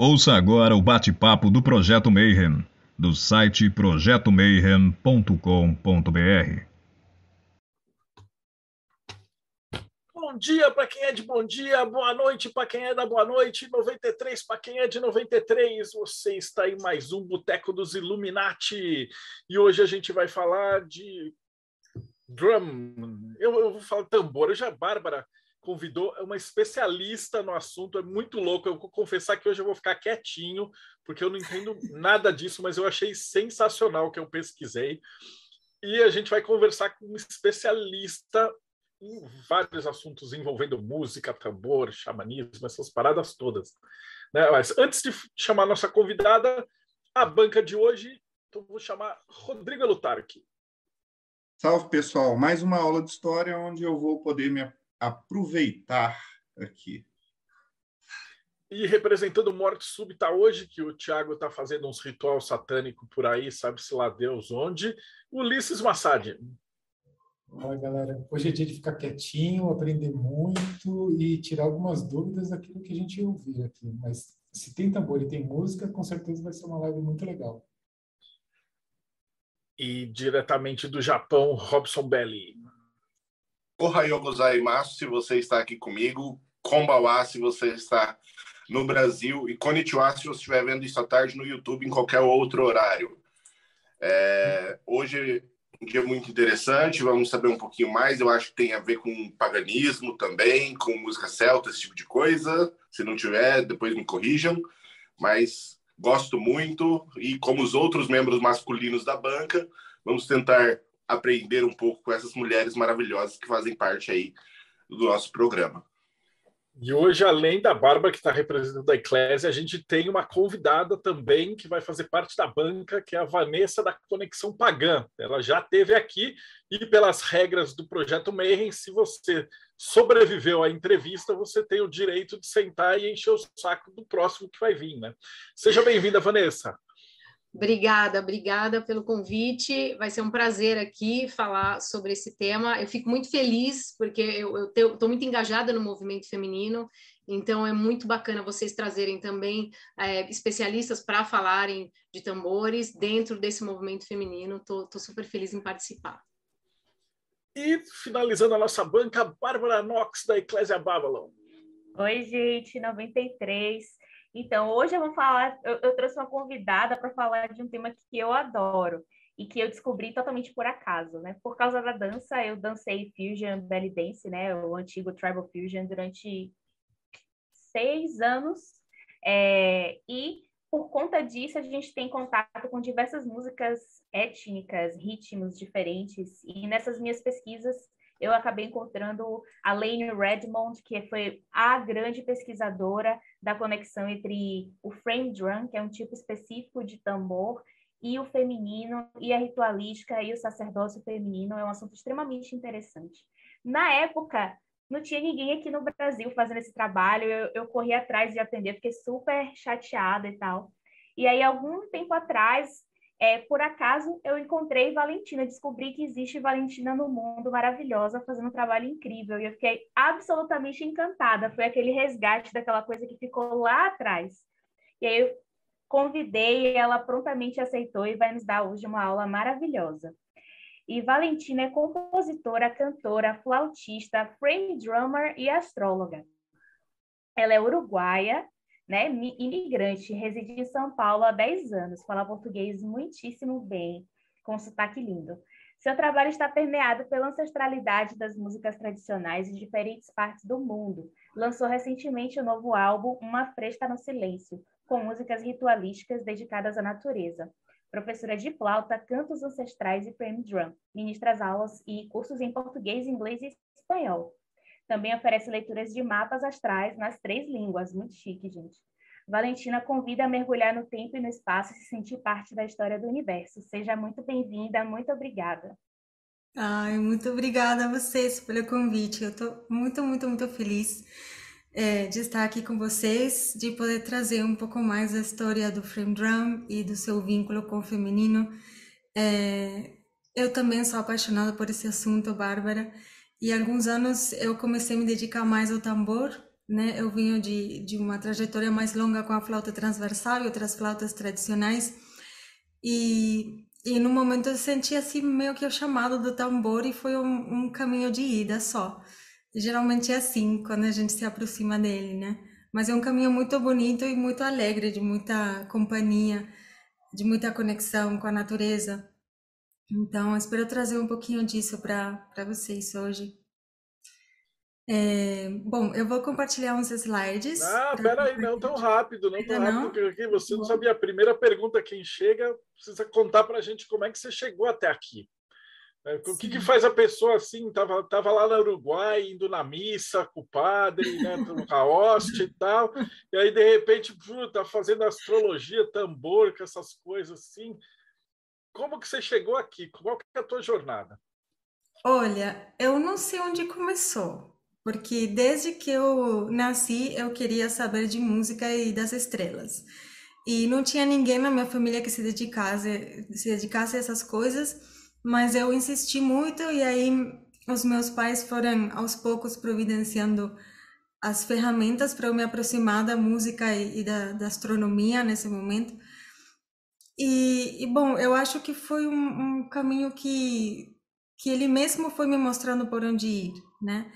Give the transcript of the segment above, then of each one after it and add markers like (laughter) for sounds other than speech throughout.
Ouça agora o bate-papo do Projeto Mayhem, do site projetomayhem.com.br. Bom dia para quem é de bom dia, boa noite para quem é da boa noite, 93 para quem é de 93. Você está em mais um Boteco dos Illuminati e hoje a gente vai falar de drum. Eu, eu vou falar tambor. Hoje a Bárbara convidou uma especialista no assunto, é muito louco. Eu vou confessar que hoje eu vou ficar quietinho, porque eu não entendo nada disso, mas eu achei sensacional o que eu pesquisei. E a gente vai conversar com um especialista em vários assuntos envolvendo música, tambor, xamanismo, essas paradas todas. Né? Mas antes de chamar a nossa convidada, a banca de hoje, então vou chamar Rodrigo Lutarque. Salve, pessoal. Mais uma aula de história onde eu vou poder me aproveitar aqui. E representando morte súbita hoje, que o Tiago está fazendo uns ritual satânico por aí, sabe-se lá Deus onde, Ulisses Massad. Olá, galera. Hoje é dia de ficar quietinho, aprender muito e tirar algumas dúvidas daquilo que a gente ouvir aqui. Mas se tem tambor e tem música, com certeza vai ser uma live muito legal. E diretamente do Japão, Robson Belli. Ohayou gozaimasu se você está aqui comigo, Kombawa se você está no Brasil e Konnichiwa se você estiver vendo isso à tarde no YouTube em qualquer outro horário. É, hoje um dia muito interessante, vamos saber um pouquinho mais. Eu acho que tem a ver com paganismo também, com música celta, esse tipo de coisa. Se não tiver, depois me corrijam. Mas gosto muito e, como os outros membros masculinos da banca, vamos tentar aprender um pouco com essas mulheres maravilhosas que fazem parte aí do nosso programa. E hoje, além da Bárbara, que está representando a Eclésia, a gente tem uma convidada também que vai fazer parte da banca, que é a Vanessa da Conexão Pagã. Ela já esteve aqui e, pelas regras do Projeto Mayhem, se você sobreviveu à entrevista, você tem o direito de sentar e encher o saco do próximo que vai vir. Né? Seja bem-vinda, Vanessa. Obrigada, obrigada pelo convite. Vai ser um prazer aqui falar sobre esse tema. Eu fico muito feliz porque eu estou muito engajada no movimento feminino, então é muito bacana vocês trazerem também é, especialistas para falarem de tambores dentro desse movimento feminino. Estou super feliz em participar. E finalizando a nossa banca, Bárbara Knox, da Eclésia Babylon. Oi, gente, 93. Então, hoje eu vou falar, eu, eu trouxe uma convidada para falar de um tema que eu adoro e que eu descobri totalmente por acaso, né? Por causa da dança, eu dancei Fusion Belly Dance, né? O antigo Tribal Fusion durante seis anos. É, e por conta disso, a gente tem contato com diversas músicas étnicas, ritmos diferentes. E nessas minhas pesquisas, eu acabei encontrando a Lane Redmond, que foi a grande pesquisadora da conexão entre o frame drum, que é um tipo específico de tambor, e o feminino, e a ritualística e o sacerdócio feminino é um assunto extremamente interessante. Na época, não tinha ninguém aqui no Brasil fazendo esse trabalho, eu, eu corri atrás de atender, fiquei super chateada e tal. E aí, algum tempo atrás, é, por acaso eu encontrei Valentina, descobri que existe Valentina no mundo, maravilhosa, fazendo um trabalho incrível, e eu fiquei absolutamente encantada. Foi aquele resgate daquela coisa que ficou lá atrás. E aí eu convidei, ela prontamente aceitou e vai nos dar hoje uma aula maravilhosa. E Valentina é compositora, cantora, flautista, frame drummer e astróloga. Ela é uruguaia, né, imigrante, reside em São Paulo há 10 anos, fala português muitíssimo bem, com sotaque lindo. Seu trabalho está permeado pela ancestralidade das músicas tradicionais de diferentes partes do mundo. Lançou recentemente o novo álbum Uma Fresta no Silêncio, com músicas ritualísticas dedicadas à natureza. Professora de flauta, cantos ancestrais e frame drum. Ministra aulas e cursos em português, inglês e espanhol. Também oferece leituras de mapas astrais nas três línguas. Muito chique, gente. Valentina convida a mergulhar no tempo e no espaço e se sentir parte da história do universo. Seja muito bem-vinda, muito obrigada. Ai, muito obrigada a vocês pelo convite. Eu estou muito, muito, muito feliz é, de estar aqui com vocês, de poder trazer um pouco mais da história do frame drum e do seu vínculo com o feminino. É, eu também sou apaixonada por esse assunto, Bárbara. E alguns anos eu comecei a me dedicar mais ao tambor, né? Eu vinha de, de uma trajetória mais longa com a flauta transversal e outras flautas tradicionais. E, e no momento eu senti assim meio que o chamado do tambor e foi um, um caminho de ida só. Geralmente é assim quando a gente se aproxima dele, né? Mas é um caminho muito bonito e muito alegre, de muita companhia, de muita conexão com a natureza. Então, espero trazer um pouquinho disso para vocês hoje. É, bom, eu vou compartilhar uns slides. Ah, peraí, não tão rápido, não tão rápido, porque você não sabia. A primeira pergunta, quem chega, precisa contar para a gente como é que você chegou até aqui. É, o que, que, faz a pessoa assim? Tava, tava lá no Uruguai, indo na missa com o padre, né, (laughs) com a hóstia e tal, e aí de repente tá fazendo astrologia, tambor, com essas coisas assim. Como que você chegou aqui? Qual que é a tua jornada? Olha, eu não sei onde começou porque desde que eu nasci eu queria saber de música e das estrelas. E não tinha ninguém na minha família que se dedicasse, se dedicasse a essas coisas, mas eu insisti muito e aí os meus pais foram aos poucos providenciando as ferramentas para eu me aproximar da música e, e da, da, astronomia nesse momento. E, e, bom, eu acho que foi um, um caminho que, que ele mesmo foi me mostrando por onde ir, né?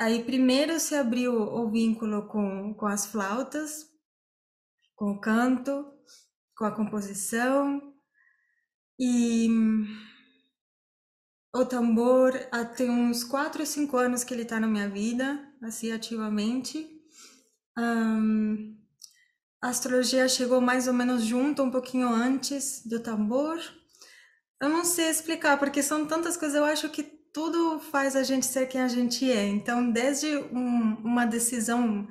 Aí primeiro se abriu o vínculo com, com as flautas, com o canto, com a composição e o tambor há tem uns 4 ou 5 anos que ele está na minha vida, assim ativamente. Um, a astrologia chegou mais ou menos junto, um pouquinho antes do tambor. Eu não sei explicar, porque são tantas coisas, eu acho que tudo faz a gente ser quem a gente é. Então, desde um, uma decisão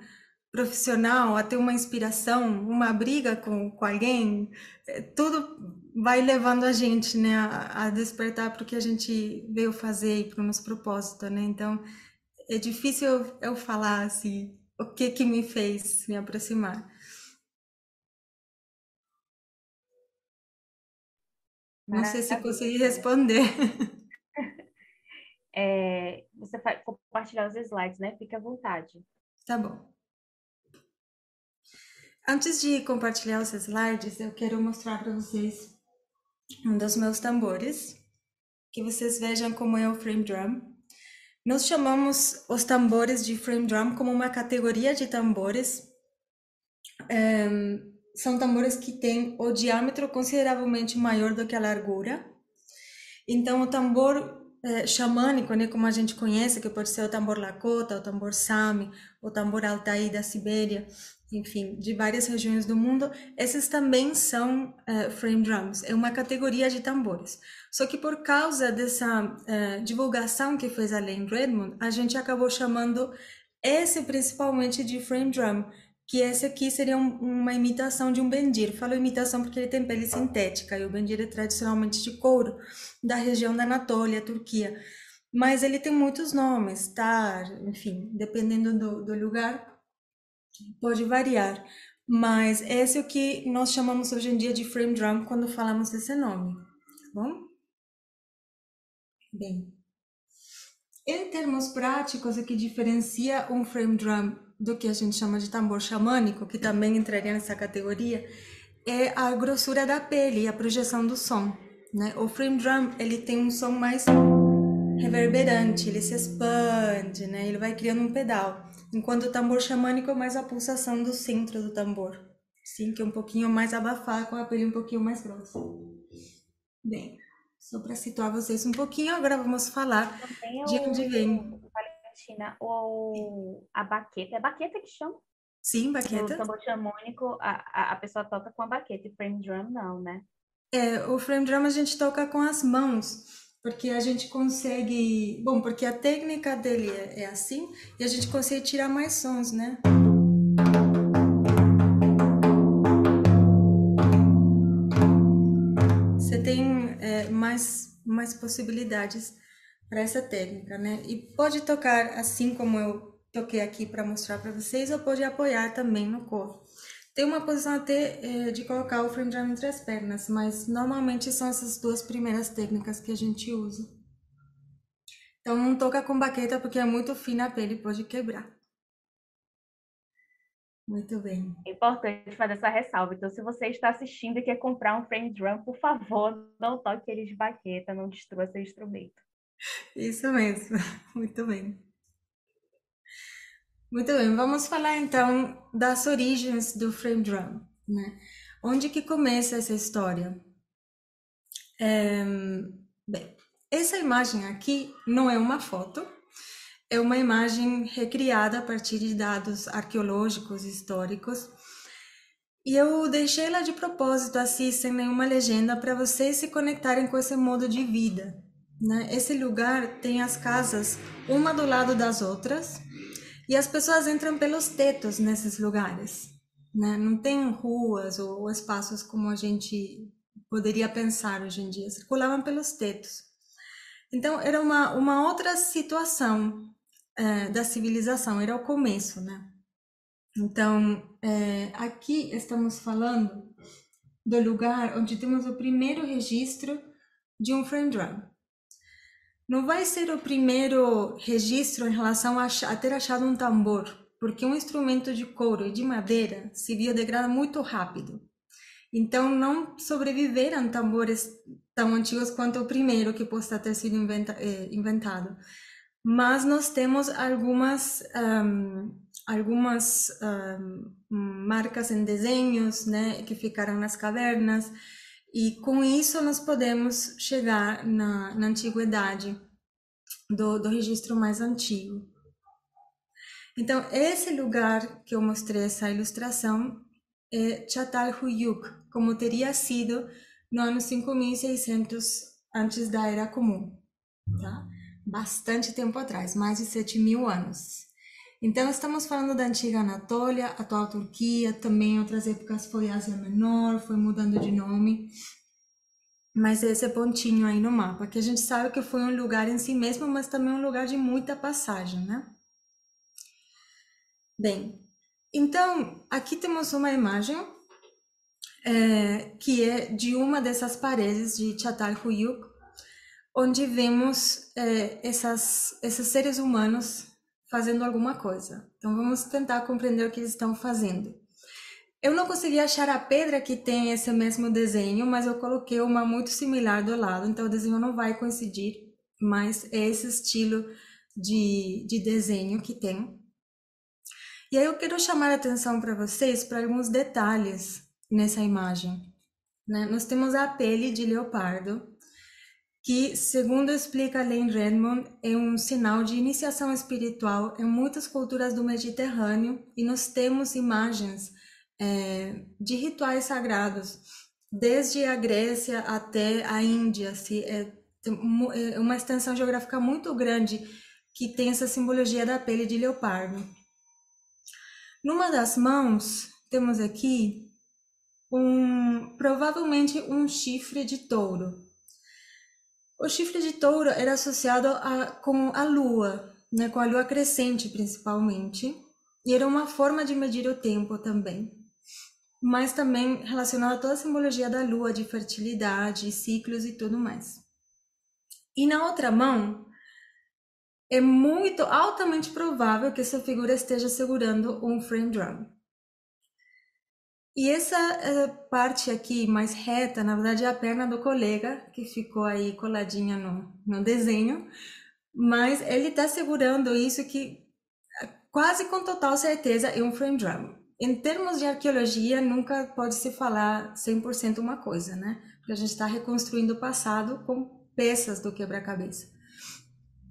profissional até uma inspiração, uma briga com, com alguém, é, tudo vai levando a gente, né, a, a despertar para o que a gente veio fazer e para o nosso propósito, né? Então, é difícil eu, eu falar assim, o que que me fez me aproximar. Não sei se consegui responder. (laughs) é, você vai compartilhar os slides, né? Fique à vontade. Tá bom. Antes de compartilhar os slides, eu quero mostrar para vocês um dos meus tambores, que vocês vejam como é o frame drum. Nós chamamos os tambores de frame drum como uma categoria de tambores. Um, são tambores que têm o diâmetro consideravelmente maior do que a largura. Então, o tambor é, xamânico, né, como a gente conhece, que pode ser o tambor Lakota, o tambor Sami, o tambor Altai da Sibéria, enfim, de várias regiões do mundo, esses também são é, frame drums, é uma categoria de tambores. Só que por causa dessa é, divulgação que fez a Lane Redmond, a gente acabou chamando esse principalmente de frame drum, que esse aqui seria um, uma imitação de um bendir. Falo imitação porque ele tem pele sintética e o bendir é tradicionalmente de couro da região da Anatólia, Turquia. Mas ele tem muitos nomes, tar, enfim, dependendo do, do lugar, pode variar. Mas esse é o que nós chamamos hoje em dia de frame drum quando falamos desse nome, tá bom? Bem, em termos práticos, o que diferencia um frame drum do que a gente chama de tambor xamânico, que também entraria nessa categoria, é a grossura da pele e a projeção do som. Né? O frame drum ele tem um som mais reverberante, ele se expande, né? ele vai criando um pedal, enquanto o tambor xamânico é mais a pulsação do centro do tambor, sim, que é um pouquinho mais abafado, com a pele um pouquinho mais grossa. Bem, só para situar vocês um pouquinho, agora vamos falar de onde vem Valentina, o, a baqueta, é baqueta que chama? Sim, baqueta. O tambor xamônico, a, a, a pessoa toca com a baqueta, e frame drum não, né? É, o frame drum a gente toca com as mãos, porque a gente consegue. Bom, porque a técnica dele é, é assim, e a gente consegue tirar mais sons, né? Você tem é, mais, mais possibilidades para essa técnica, né? E pode tocar assim como eu toquei aqui para mostrar para vocês, ou pode apoiar também no corpo. Tem uma posição até é, de colocar o frame drum entre as pernas, mas normalmente são essas duas primeiras técnicas que a gente usa. Então não toca com baqueta porque é muito fina a pele, pode quebrar. Muito bem. É importante fazer essa ressalva. Então, se você está assistindo e quer comprar um frame drum, por favor, não toque ele de baqueta, não destrua seu instrumento. Isso mesmo. (laughs) Muito bem. Muito bem, vamos falar então das origens do frame drum, né? Onde que começa essa história? É, bem, essa imagem aqui não é uma foto, é uma imagem recriada a partir de dados arqueológicos históricos. E eu deixei ela de propósito assim, sem nenhuma legenda, para vocês se conectarem com esse modo de vida. Né? Esse lugar tem as casas uma do lado das outras e as pessoas entram pelos tetos nesses lugares. Né? Não tem ruas ou espaços como a gente poderia pensar hoje em dia, circulavam pelos tetos. Então, era uma, uma outra situação é, da civilização, era o começo, né? Então, é, aqui estamos falando do lugar onde temos o primeiro registro de um frame drum não vai ser o primeiro registro em relação a, a ter achado um tambor, porque um instrumento de couro e de madeira se biodegrada muito rápido. Então, não sobreviveram tambores tão antigos quanto o primeiro que possa ter sido inventa, eh, inventado. Mas nós temos algumas, um, algumas um, marcas em desenhos né, que ficaram nas cavernas, e com isso nós podemos chegar na, na antiguidade do, do registro mais antigo. Então, esse lugar que eu mostrei essa ilustração é Çatalhöyük, como teria sido no ano 5600 antes da Era Comum, tá? Bastante tempo atrás, mais de 7 mil anos. Então, estamos falando da antiga Anatólia, atual Turquia, também em outras épocas foi Ásia Menor, foi mudando de nome. Mas esse pontinho aí no mapa, que a gente sabe que foi um lugar em si mesmo, mas também um lugar de muita passagem, né? Bem, então, aqui temos uma imagem é, que é de uma dessas paredes de Çatalhöyük, onde vemos é, essas, esses seres humanos fazendo alguma coisa. Então vamos tentar compreender o que eles estão fazendo. Eu não consegui achar a pedra que tem esse mesmo desenho, mas eu coloquei uma muito similar do lado, então o desenho não vai coincidir, mas é esse estilo de, de desenho que tem. E aí eu quero chamar a atenção para vocês para alguns detalhes nessa imagem. Né? Nós temos a pele de leopardo, que, segundo explica Lane Redmond, é um sinal de iniciação espiritual em muitas culturas do Mediterrâneo e nós temos imagens é, de rituais sagrados, desde a Grécia até a Índia, se, é, é uma extensão geográfica muito grande que tem essa simbologia da pele de leopardo. Numa das mãos, temos aqui um, provavelmente um chifre de touro. O chifre de touro era associado a, com a lua, né, com a lua crescente principalmente, e era uma forma de medir o tempo também mas também relacionado a toda a simbologia da lua, de fertilidade, ciclos e tudo mais. E na outra mão, é muito altamente provável que essa figura esteja segurando um frame drum. E essa eh, parte aqui mais reta, na verdade, é a perna do colega, que ficou aí coladinha no, no desenho, mas ele está segurando isso que quase com total certeza é um frame drum em termos de arqueologia, nunca pode se falar 100% uma coisa, né? Porque a gente está reconstruindo o passado com peças do quebra-cabeça.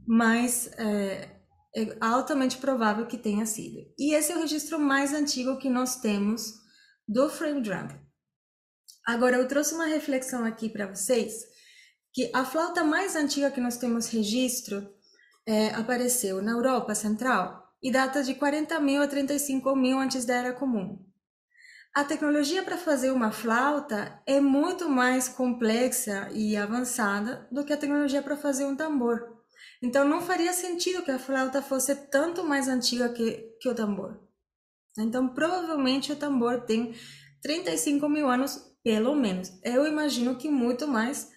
Mas é, é, altamente provável que tenha sido. E esse é o registro mais antigo que nós temos do frame drum. Agora, eu trouxe uma reflexão aqui para vocês, que a flauta mais antiga que nós temos registro é, apareceu na Europa Central e data de 40 mil a 35 mil antes da Era Comum. A tecnologia para fazer uma flauta é muito mais complexa e avançada do que a tecnologia para fazer um tambor. Então, não faria sentido que a flauta fosse tanto mais antiga que, que o tambor. Então, provavelmente o tambor tem 35 mil anos, pelo menos. Eu imagino que muito mais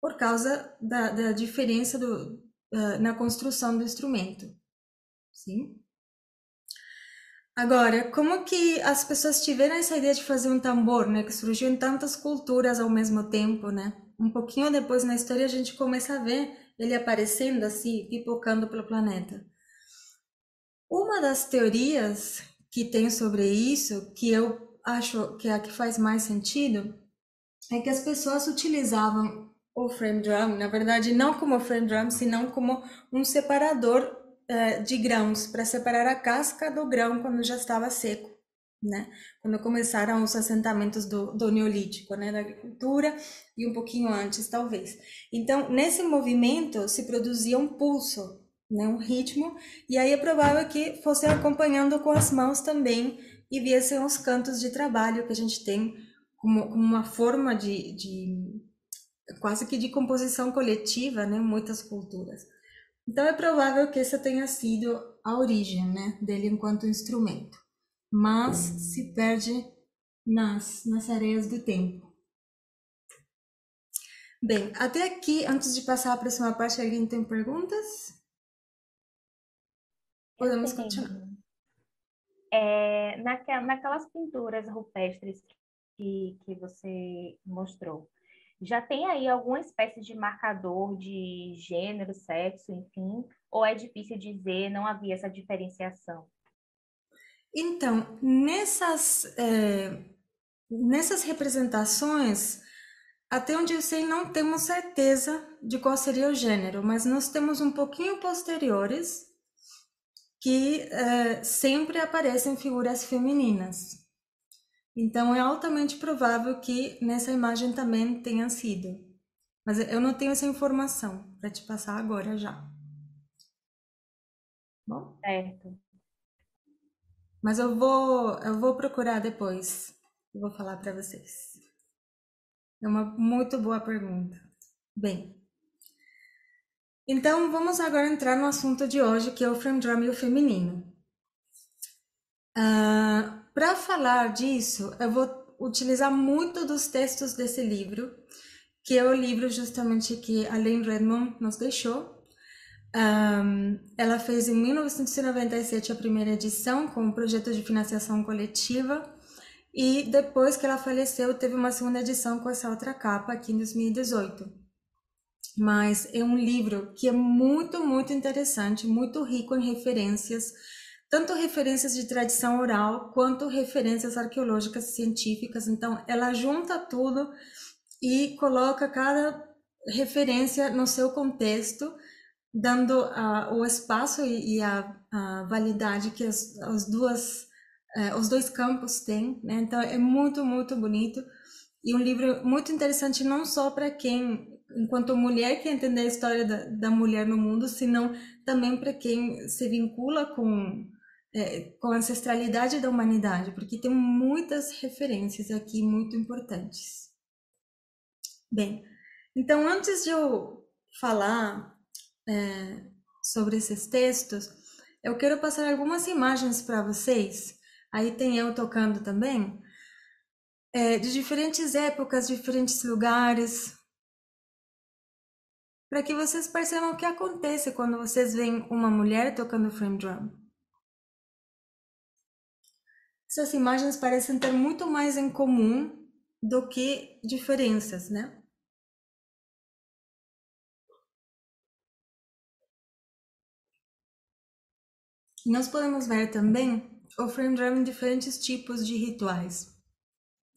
por causa da, da diferença do, uh, na construção do instrumento. Sim? Agora, como que as pessoas tiveram essa ideia de fazer um tambor, né? Que surgiu em tantas culturas ao mesmo tempo, né? Um pouquinho depois na história a gente começa a ver ele aparecendo assim, pipocando pelo planeta. Uma das teorias que tem sobre isso, que eu acho que é a que faz mais sentido, é que as pessoas utilizavam o frame drum, na verdade, não como frame drum, senão como um separador uh, de grãos, para separar a casca do grão quando já estava seco. Né? Quando começaram os assentamentos do, do Neolítico, né? da agricultura, e um pouquinho antes, talvez. Então, nesse movimento se produzia um pulso, né? um ritmo, e aí é provável que fosse acompanhando com as mãos também e viessem os cantos de trabalho que a gente tem como, como uma forma de, de quase que de composição coletiva, né, muitas culturas. Então é provável que essa tenha sido a origem, né, dele enquanto instrumento, mas se perde nas nas areias do tempo. Bem, até aqui, antes de passar à próxima parte, alguém tem perguntas? Podemos continuar. É, naquelas pinturas rupestres que, que você mostrou, já tem aí alguma espécie de marcador de gênero, sexo, enfim? Ou é difícil dizer, não havia essa diferenciação? Então, nessas, é, nessas representações, até onde eu sei, não temos certeza de qual seria o gênero, mas nós temos um pouquinho posteriores que é, sempre aparecem figuras femininas. Então, é altamente provável que nessa imagem também tenha sido. Mas eu não tenho essa informação para te passar agora já. Bom? Certo. Mas eu vou, eu vou procurar depois. Eu vou falar para vocês. É uma muito boa pergunta. Bem, então vamos agora entrar no assunto de hoje, que é o frame drum e o feminino. Uh, para falar disso, eu vou utilizar muito dos textos desse livro, que é o livro justamente que a Lane Redmond nos deixou. Um, ela fez em 1997 a primeira edição com um projeto de financiação coletiva e depois que ela faleceu teve uma segunda edição com essa outra capa aqui em 2018. Mas é um livro que é muito, muito interessante, muito rico em referências tanto referências de tradição oral quanto referências arqueológicas e científicas. Então, ela junta tudo e coloca cada referência no seu contexto, dando uh, o espaço e, e a, a, validade que as, as duas, uh, os dois campos têm. Né? Então, é muito, muito bonito. E um livro muito interessante não só para quem, enquanto mulher, quer entender a história da, da mulher no mundo, senão também para quem se vincula com é, com a ancestralidade da humanidade, porque tem muitas referências aqui muito importantes. Bem, então antes de eu falar é, sobre esses textos, eu quero passar algumas imagens para vocês. Aí tem eu tocando também, é, de diferentes épocas, diferentes lugares, para que vocês percebam o que acontece quando vocês veem uma mulher tocando frame drum. Essas imagens parecem ter muito mais em comum do que diferenças, né? Nós podemos ver também o frame drum em diferentes tipos de rituais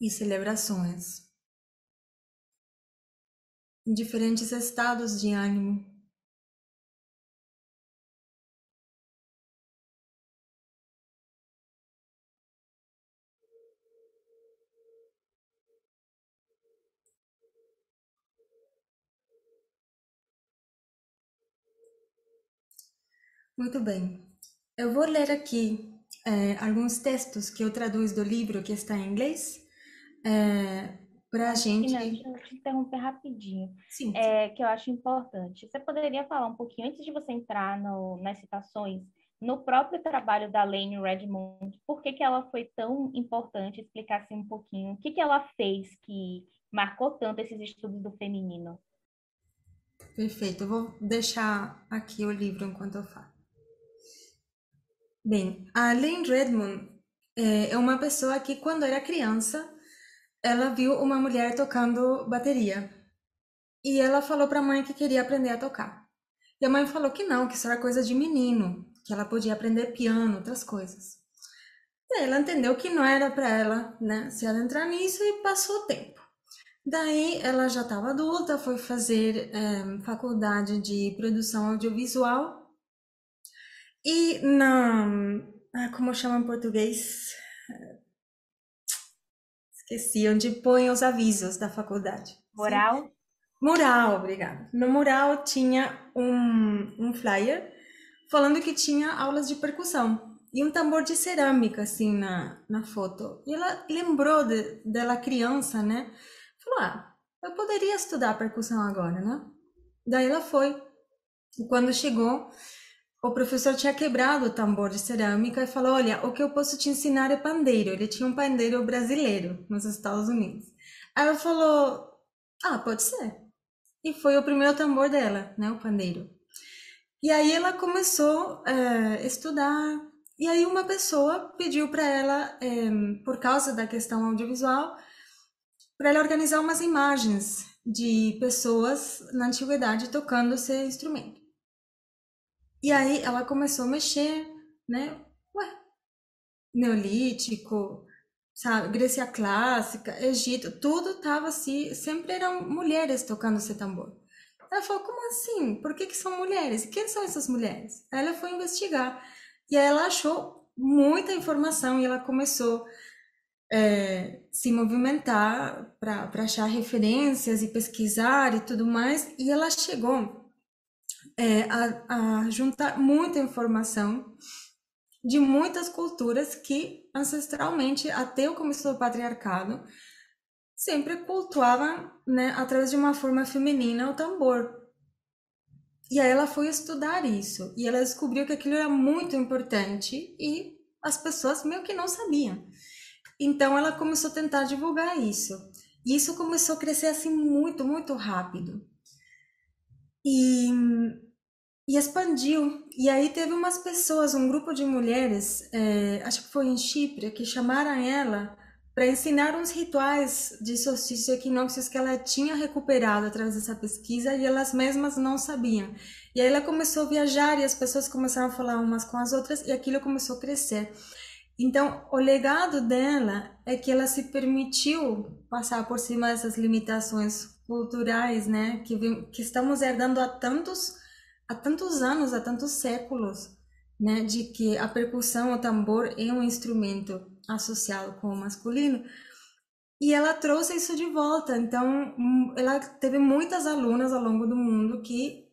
e celebrações, em diferentes estados de ânimo. Muito bem. Eu vou ler aqui é, alguns textos que eu traduzo do livro que está em inglês é, para a gente. Não, deixa eu te interromper rapidinho. Sim. É, que eu acho importante. Você poderia falar um pouquinho, antes de você entrar no, nas citações, no próprio trabalho da Lane Redmond, por que, que ela foi tão importante? Explicar assim um pouquinho. O que, que ela fez que marcou tanto esses estudos do feminino? Perfeito. Eu vou deixar aqui o livro enquanto eu falo. Bem, a Lynn Redmond é, é uma pessoa que, quando era criança, ela viu uma mulher tocando bateria. E ela falou para a mãe que queria aprender a tocar. E a mãe falou que não, que isso era coisa de menino, que ela podia aprender piano, outras coisas. E ela entendeu que não era para ela, né, se ela entrar nisso e passou o tempo. Daí ela já estava adulta, foi fazer é, faculdade de produção audiovisual e na ah, como chama em português? Esqueci, onde põe os avisos da faculdade. Moral? Mural, obrigada. No mural tinha um, um flyer falando que tinha aulas de percussão e um tambor de cerâmica, assim, na, na foto. E ela lembrou de, dela criança, né? Falou, ah, eu poderia estudar percussão agora, né? Daí ela foi. E quando chegou, o professor tinha quebrado o tambor de cerâmica e falou: Olha, o que eu posso te ensinar é pandeiro. Ele tinha um pandeiro brasileiro nos Estados Unidos. Ela falou: Ah, pode ser. E foi o primeiro tambor dela, né? O pandeiro. E aí ela começou a é, estudar. E aí uma pessoa pediu para ela, é, por causa da questão audiovisual, para ela organizar umas imagens de pessoas na antiguidade tocando esse instrumento. E aí ela começou a mexer, né? Ué, Neolítico, sabe? Grécia clássica, Egito, tudo tava assim, sempre eram mulheres tocando esse tambor. Ela falou, como assim? Por que, que são mulheres? Quem são essas mulheres? Aí ela foi investigar. E aí ela achou muita informação e ela começou é, se movimentar para achar referências e pesquisar e tudo mais. E ela chegou é, a, a juntar muita informação de muitas culturas que ancestralmente, até o começo do patriarcado, sempre cultuavam, né, através de uma forma feminina, o tambor. E aí ela foi estudar isso e ela descobriu que aquilo era muito importante e as pessoas meio que não sabiam. Então ela começou a tentar divulgar isso. E isso começou a crescer assim muito, muito rápido. E e expandiu. E aí teve umas pessoas, um grupo de mulheres, é, acho que foi em Chipre, que chamaram ela para ensinar uns rituais de solstício e equinócios que ela tinha recuperado através dessa pesquisa e elas mesmas não sabiam. E aí ela começou a viajar e as pessoas começaram a falar umas com as outras e aquilo começou a crescer. Então, o legado dela é que ela se permitiu passar por cima dessas limitações culturais, né, que, que estamos herdando há tantos há tantos anos, há tantos séculos, né, de que a percussão, o tambor é um instrumento associado com o masculino. E ela trouxe isso de volta. Então, hum, ela teve muitas alunas ao longo do mundo que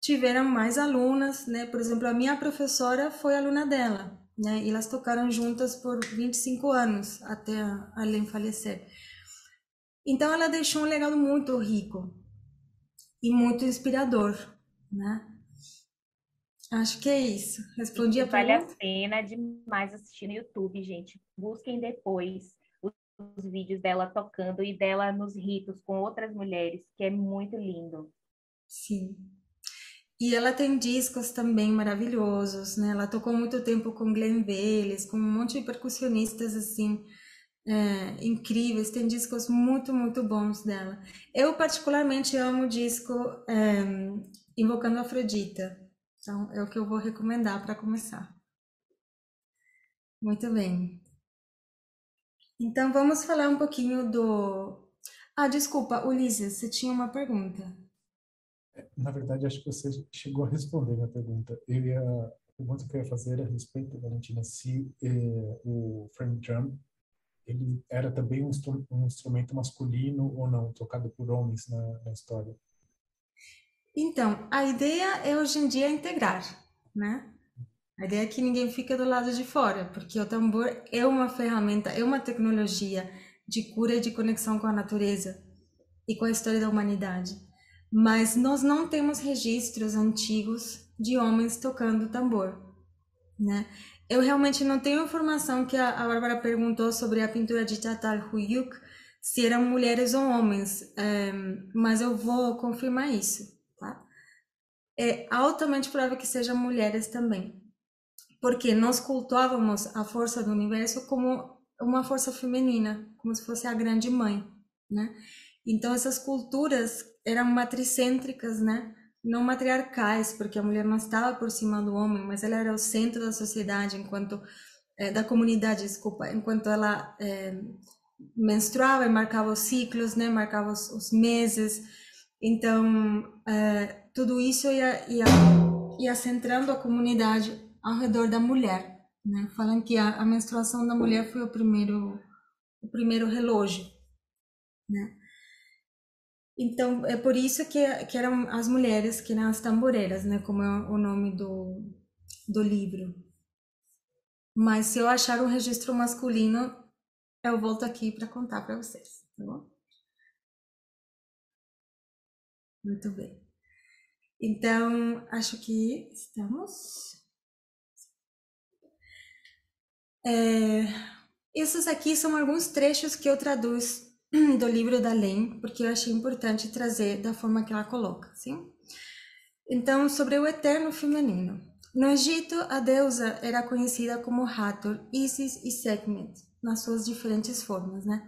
tiveram mais alunas, né? Por exemplo, a minha professora foi aluna dela, né? E elas tocaram juntas por 25 anos até a Len falecer. Então, ela deixou um legado muito rico e muito inspirador né? Acho que é isso. Respondi a Vale a pena demais assistir no YouTube, gente. Busquem depois os, os vídeos dela tocando e dela nos ritos com outras mulheres, que é muito lindo. Sim. E ela tem discos também maravilhosos, né? Ela tocou muito tempo com Glenn Veles, com um monte de percussionistas assim, é, incríveis. Tem discos muito, muito bons dela. Eu particularmente amo o disco é, invocando Afrodita. Então, é o que eu vou recomendar para começar. Muito bem. Então, vamos falar um pouquinho do. Ah, desculpa, Ulisses, você tinha uma pergunta. Na verdade, acho que você chegou a responder minha pergunta. Eu ia, a pergunta que eu ia fazer a respeito, Valentina, se eh, o frame drum ele era também um, um, instrumento masculino ou não, tocado por homens na, na história. Então, a ideia é hoje em dia integrar, né? A ideia é que ninguém fique do lado de fora, porque o tambor é uma ferramenta, é uma tecnologia de cura e de conexão com a natureza e com a história da humanidade. Mas nós não temos registros antigos de homens tocando tambor, né? Eu realmente não tenho informação que a, Bárbara perguntou sobre a pintura de Tatar Huyuk, se eram mulheres ou homens, é, mas eu vou confirmar isso é altamente provável que sejam mulheres também. porque nós cultuávamos a força do universo como uma força feminina, como se fosse a grande mãe, né? Então essas culturas eram matricêntricas, né? Não matriarcais, porque a mulher não estava por cima do homem, mas ela era o centro da sociedade, enquanto é, da comunidade, desculpa, enquanto ela é, menstruava e marcava os ciclos, né? Marcava os, os meses. Então é, tudo isso ia, ia, ia centrando a comunidade ao redor da mulher, né? Falam que a, a menstruação da mulher foi o primeiro o primeiro relógio, né? Então, é por isso que, que eram as mulheres, que eram as tamboreiras, né? Como é o nome do, do livro. Mas se eu achar um registro masculino, eu volto aqui para contar para vocês, tá bom? Muito bem. Então, acho que estamos. É, esses aqui são alguns trechos que eu traduzo (clears throat) do livro da Len, porque eu achei importante trazer da forma que ela coloca, sim? Então, sobre o eterno feminino. No Egito, a deusa era conhecida como Hathor, Isis e Sekhmet, nas suas diferentes formas, né?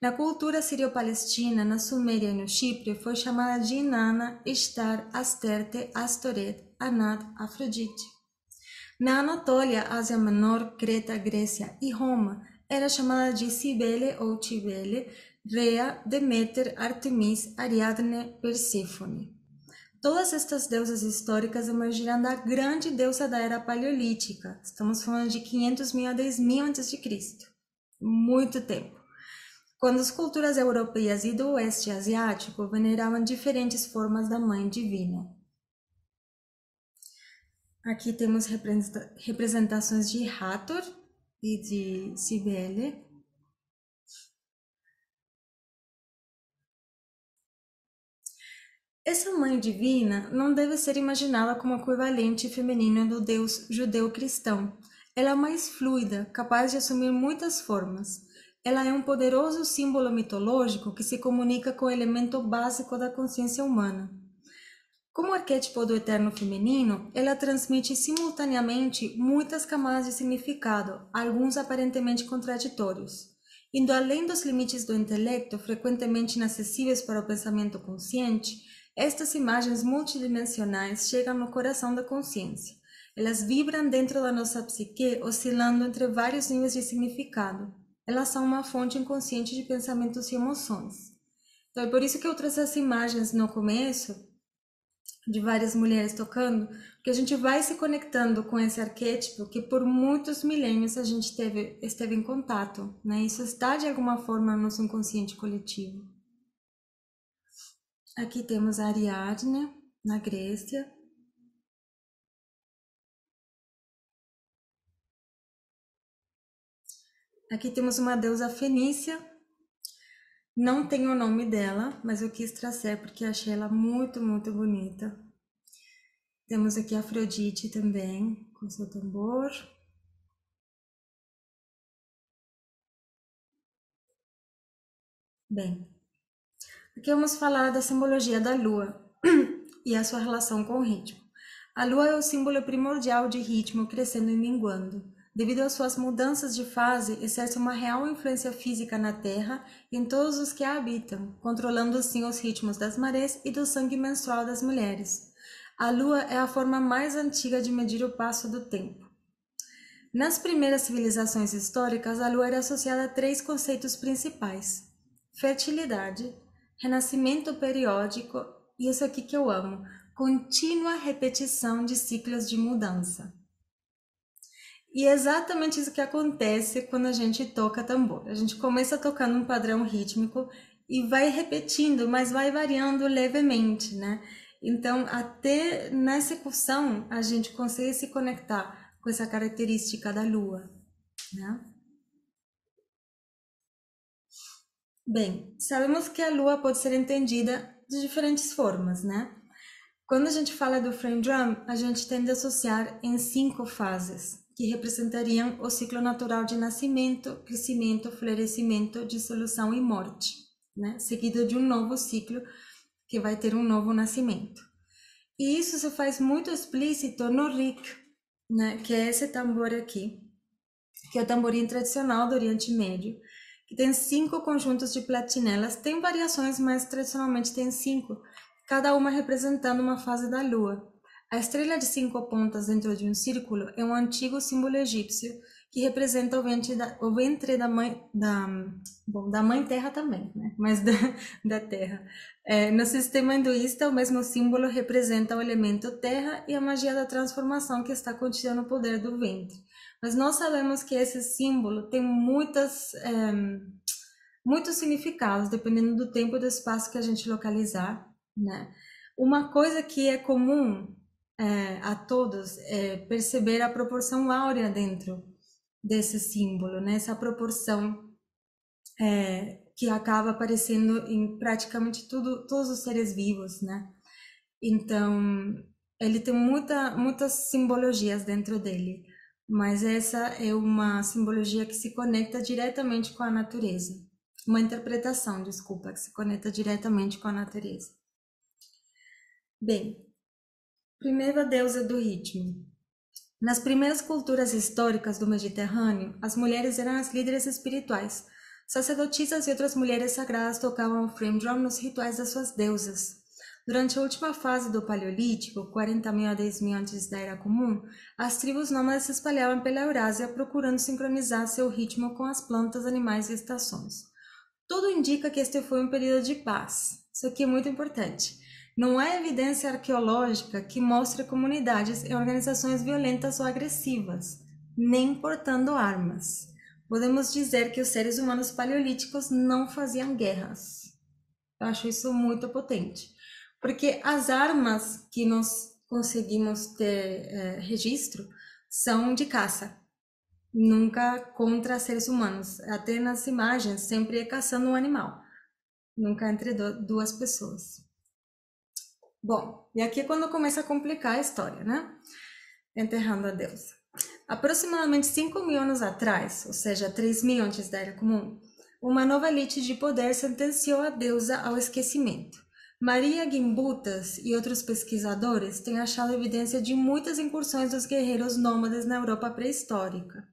Na cultura sírio-palestina, na Suméria e no Chipre, foi chamada de Inanna, Ishtar, Asterte, Astoret, Anat, Afrodite. Na Anatólia, Ásia Menor, Creta, Grécia e Roma, era chamada de Cibele ou Cibele, Rea, Deméter, Artemis, Ariadne, Perséfone. Todas estas deusas históricas emergiram da grande deusa da era paleolítica. Estamos falando de 500 mil a 10 mil antes de Cristo. Muito tempo. Quando as culturas europeias e do oeste asiático veneravam diferentes formas da mãe divina. Aqui temos representações de Hathor e de Cibele, Essa mãe divina não deve ser imaginada como equivalente feminino do Deus judeu-cristão. Ela é mais fluida, capaz de assumir muitas formas. Ela é um poderoso símbolo mitológico que se comunica com o elemento básico da consciência humana. Como arquétipo do eterno feminino, ela transmite simultaneamente muitas camadas de significado, alguns aparentemente contraditórios. Indo além dos limites do intelecto, frequentemente inacessíveis para o pensamento consciente, estas imagens multidimensionais chegam no coração da consciência. Elas vibram dentro da nossa psique, oscilando entre vários níveis de significado. Elas são uma fonte inconsciente de pensamentos e emoções. Então, é por isso que eu trouxe essas imagens no começo, de várias mulheres tocando, porque a gente vai se conectando com esse arquétipo que por muitos milênios a gente teve, esteve em contato. Né? Isso está de alguma forma no nosso inconsciente coletivo. Aqui temos a Ariadne, na Grécia. Aqui temos uma deusa fenícia. Não tem o nome dela, mas eu quis trazer porque achei ela muito, muito bonita. Temos aqui a Afrodite também, com seu tambor. Bem, Aqui vamos falar da simbologia da lua (clears throat) e a sua relação com o ritmo. A lua é o símbolo primordial de ritmo crescendo e minguando. Devido às suas mudanças de fase, exerce uma real influência física na Terra e em todos os que a habitam, controlando assim os ritmos das marés e do sangue menstrual das mulheres. A lua é a forma mais antiga de medir o passo do tempo. Nas primeiras civilizações históricas, a lua era associada a três conceitos principais: fertilidade, renascimento periódico, e isso aqui que eu amo, contínua repetição de ciclos de mudança. E é exatamente isso que acontece quando a gente toca tambor. A gente começa tocando um padrão rítmico e vai repetindo, mas vai variando levemente, né? Então, até na execução, a gente consegue se conectar com essa característica da lua, né? Bem, sabemos que a lua pode ser entendida de diferentes formas, né? Quando a gente fala do frame drum, a gente tende a associar em cinco fases, que representariam o ciclo natural de nascimento, crescimento, florescimento, dissolução e morte, né? Seguido de um novo ciclo que vai ter um novo nascimento. E isso se faz muito explícito no Rik, né, que é esse tambor aqui, que é o tamborim tradicional do Oriente Médio, que tem cinco conjuntos de platinelas. Tem variações, mas tradicionalmente tem cinco, cada uma representando uma fase da lua. A estrela de cinco pontas dentro de um círculo é um antigo símbolo egípcio que representa o ventre da, o ventre da mãe da, bom, da mãe terra também, né? Mas da, (laughs) da terra. É, no sistema hinduísta, o mesmo símbolo representa o elemento terra e a magia da transformação que está contida no poder do ventre. Mas nós sabemos que esse símbolo tem muitas é, muitos significados dependendo do tempo e do espaço que a gente localizar, né? Uma coisa que é comum é, a todos é perceber a proporção áurea dentro desse símbolo, né? Essa proporção é, que acaba aparecendo em praticamente tudo, todos os seres vivos, né? Então, ele tem muita, muitas simbologias dentro dele, mas essa é uma simbologia que se conecta diretamente com a natureza. Uma interpretação, desculpa, que se conecta diretamente com a natureza. Bem, Primeira deusa do ritmo. Nas primeiras culturas históricas do Mediterrâneo, as mulheres eram as líderes espirituais. Sacerdotisas e outras mulheres sagradas tocavam o frame drum nos rituais das suas deusas. Durante a última fase do Paleolítico, 40 mil a 10 mil antes da Era Comum, as tribos nômades se espalhavam pela Eurásia procurando sincronizar seu ritmo com as plantas, animais e estações. Tudo indica que este foi um período de paz. Isso aqui é muito importante. Não há evidência arqueológica que mostre comunidades e organizações violentas ou agressivas, nem portando armas. Podemos dizer que os seres humanos paleolíticos não faziam guerras. Eu acho isso muito potente, porque as armas que nós conseguimos ter é, registro são de caça, nunca contra seres humanos. Até nas imagens, sempre é caçando um animal, nunca entre duas pessoas. Bom, e aqui é quando começa a complicar a história, né? Enterrando a deusa. Aproximadamente 5 mil anos atrás, ou seja, 3 mil antes da Era Comum, uma nova elite de poder sentenciou a deusa ao esquecimento. Maria Gimbutas e outros pesquisadores têm achado evidência de muitas incursões dos guerreiros nômades na Europa pré-histórica.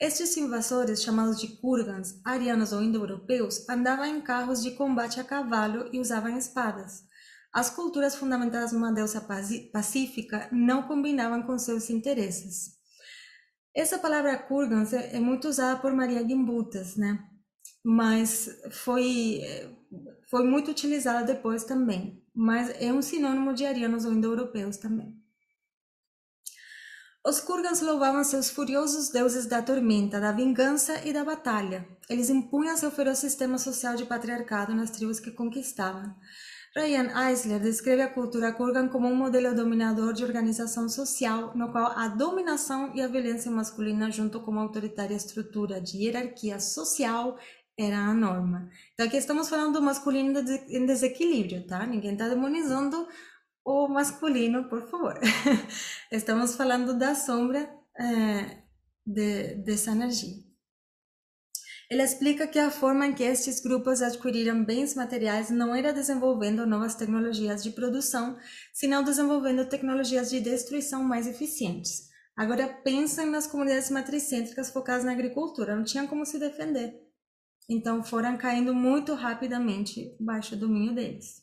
Estes invasores, chamados de kurgans, arianos ou indo-europeus, andavam em carros de combate a cavalo e usavam espadas. As culturas fundamentadas numa deusa pacífica não combinavam com seus interesses. Essa palavra Kurgans é, muito usada por Maria Gimbutas, né? Mas foi, foi muito utilizada depois também. Mas é um sinônimo de arianos ou indo-europeus também. Os Kurgans louvavam seus furiosos deuses da tormenta, da vingança e da batalha. Eles impunham seu feroz sistema social de patriarcado nas tribos que conquistavam. Ryan Eisler descreve a cultura Kurgan como um modelo dominador de organização social, no qual a dominação e a violência masculina, junto com uma autoritária estrutura de hierarquia social, era a norma. Então aqui estamos falando do masculino em desequilíbrio, tá? Ninguém está demonizando o masculino, por favor. (laughs) estamos falando da sombra é, de, dessa energia. Ele explica que a forma em que estes grupos adquiriram bens materiais não era desenvolvendo novas tecnologias de produção, senão desenvolvendo tecnologias de destruição mais eficientes. Agora pensem nas comunidades matricêntricas focadas na agricultura, não tinham como se defender. Então foram caindo muito rapidamente baixo o domínio deles.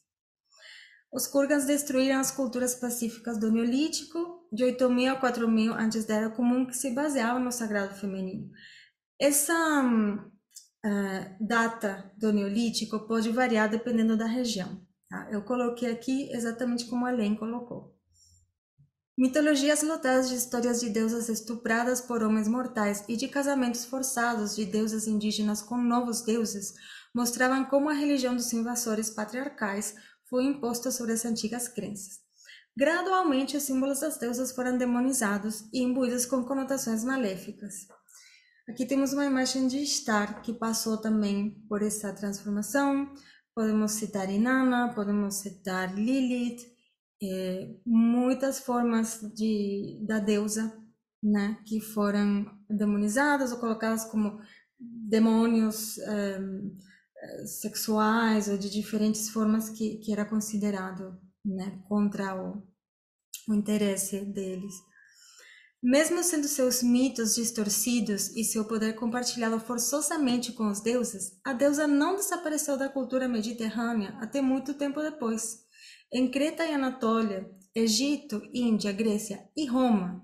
Os Kurgans destruíram as culturas pacíficas do Neolítico, de 8.000 a 4.000 antes da Era Comum, que se baseavam no sagrado feminino. Essa uh, data do Neolítico pode variar dependendo da região. Tá? Eu coloquei aqui exatamente como a Len colocou. Mitologias lotadas de histórias de deusas estupradas por homens mortais e de casamentos forçados de deusas indígenas com novos deuses mostravam como a religião dos invasores patriarcais foi imposta sobre as antigas crenças. Gradualmente, os símbolos das deusas foram demonizados e imbuídos com conotações maléficas. Aqui temos uma imagem de Star que passou também por essa transformação. Podemos citar Inanna, podemos citar Lilith, é, muitas formas de, da deusa né, que foram demonizadas ou colocadas como demônios é, sexuais ou de diferentes formas que, que era considerado né, contra o, o interesse deles. Mesmo sendo seus mitos distorcidos e seu poder compartilhado forçosamente com os deuses, a deusa não desapareceu da cultura mediterrânea até muito tempo depois. Em Creta e Anatólia, Egito, Índia, Grécia e Roma,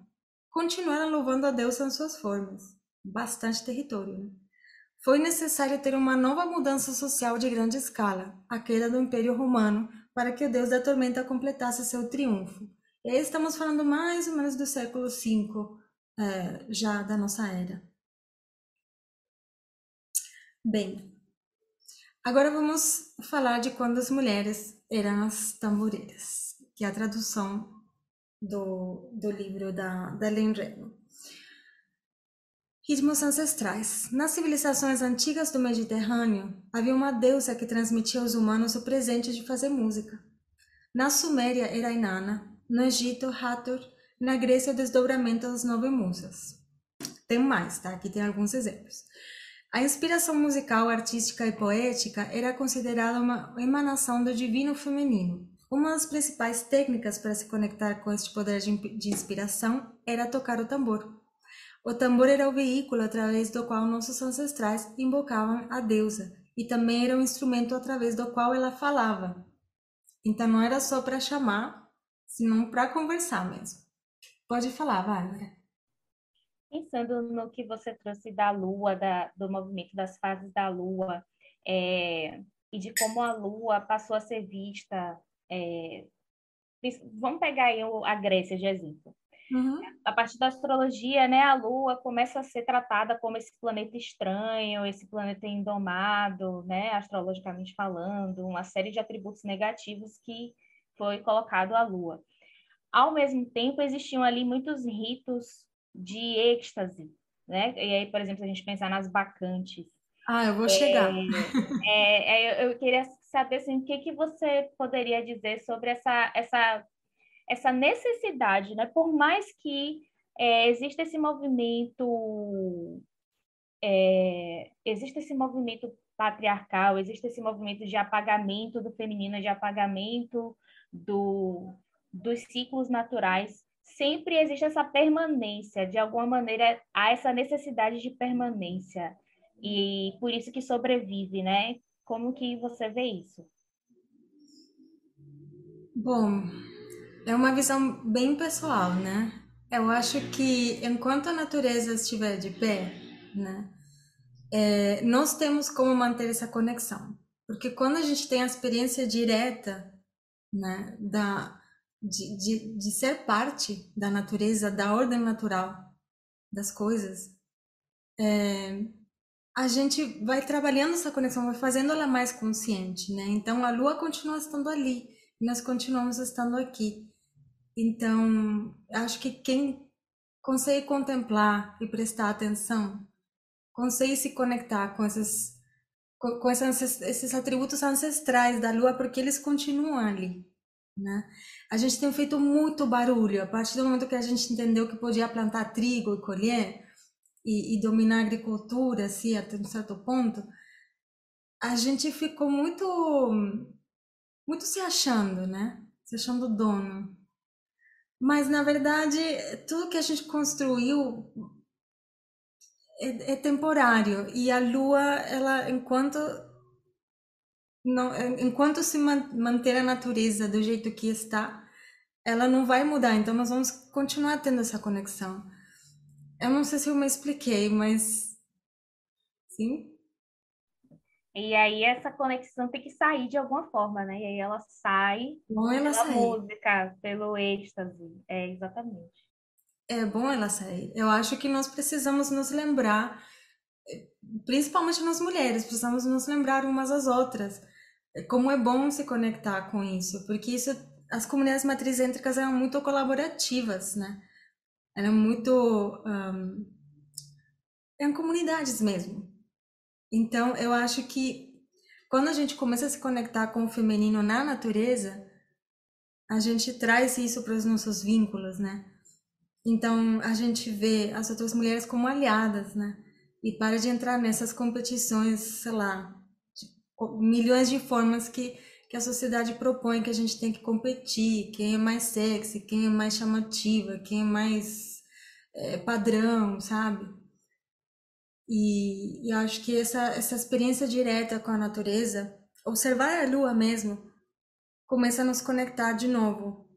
continuaram louvando a deusa em suas formas. Bastante território. Né? Foi necessário ter uma nova mudança social de grande escala, a queda do Império Romano, para que o deus da tormenta completasse seu triunfo. E aí estamos falando mais ou menos do século V, é, já da nossa era. Bem, agora vamos falar de quando as mulheres eram as tamboreiras, que é a tradução do, do livro da, da Len Reno. Ritmos ancestrais. Nas civilizações antigas do Mediterrâneo, havia uma deusa que transmitia aos humanos o presente de fazer música. Na Suméria era Inanna, no Egito, Hathor, na Grécia, o desdobramento das nove musas. Tem mais, tá? Aqui tem alguns exemplos. A inspiração musical, artística e poética era considerada uma emanação do divino feminino. Uma das principais técnicas para se conectar com este poder de inspiração era tocar o tambor. O tambor era o veículo através do qual nossos ancestrais invocavam a deusa e também era o instrumento através do qual ela falava. Então não era só para chamar senão para conversar mesmo. Pode falar, Bárbara. Pensando no que você trouxe da Lua, da, do movimento das fases da Lua, é, e de como a Lua passou a ser vista. É, vamos pegar aí a Grécia de exemplo. Uhum. A partir da astrologia, né, a Lua começa a ser tratada como esse planeta estranho, esse planeta indomado, né, astrologicamente falando, uma série de atributos negativos que foi colocado à lua. Ao mesmo tempo, existiam ali muitos ritos de êxtase, né? E aí, por exemplo, se a gente pensar nas bacantes. Ah, eu vou chegar. É, é, eu queria saber assim, o que, que você poderia dizer sobre essa, essa, essa necessidade, né? Por mais que é, exista esse movimento é, existe esse movimento patriarcal, existe esse movimento de apagamento do feminino, de apagamento do, dos ciclos naturais, sempre existe essa permanência, de alguma maneira há essa necessidade de permanência e por isso que sobrevive, né? Como que você vê isso? Bom, é uma visão bem pessoal, né? Eu acho que enquanto a natureza estiver de pé, né, é, nós temos como manter essa conexão, porque quando a gente tem a experiência direta né, da, de, de, de ser parte da natureza, da ordem natural das coisas, é, a gente vai trabalhando essa conexão, vai fazendo ela mais consciente, né? Então a Lua continua estando ali e nós continuamos estando aqui. Então acho que quem consegue contemplar e prestar atenção, consegue se conectar com esses com, esses, esses atributos ancestrais da lua, porque eles continuam ali. Né? A gente tem feito muito barulho. A partir do momento que a gente entendeu que podia plantar trigo e colher e, e dominar a agricultura, assim, até um certo ponto, a gente ficou muito, muito se achando, né? Se achando dono. Mas, na verdade, tudo que a gente construiu é, é temporário e a lua ela enquanto não enquanto se manter a natureza do jeito que está ela não vai mudar então nós vamos continuar tendo essa conexão eu não sei se eu me expliquei mas sim e aí essa conexão tem que sair de alguma forma, né? E aí ela sai Bom ela pela música, pelo êxtase. É, exatamente. É bom ela sair. Eu acho que nós precisamos nos lembrar, principalmente nós mulheres, precisamos nos lembrar umas às outras. Como é bom se conectar com isso, porque isso, as comunidades matrizêntricas eram muito colaborativas, né? Eram muito. Um, eram comunidades mesmo. Então, eu acho que quando a gente começa a se conectar com o feminino na natureza, a gente traz isso para os nossos vínculos, né? Então, a gente vê as outras mulheres como aliadas, né? E para de entrar nessas competições, sei lá, de milhões de formas que, que a sociedade propõe que a gente tem que competir, quem é mais sexy, quem é mais chamativa, quem é mais é, padrão, sabe? E, e acho que essa, essa experiência direta com a natureza, observar a lua mesmo, começa a nos conectar de novo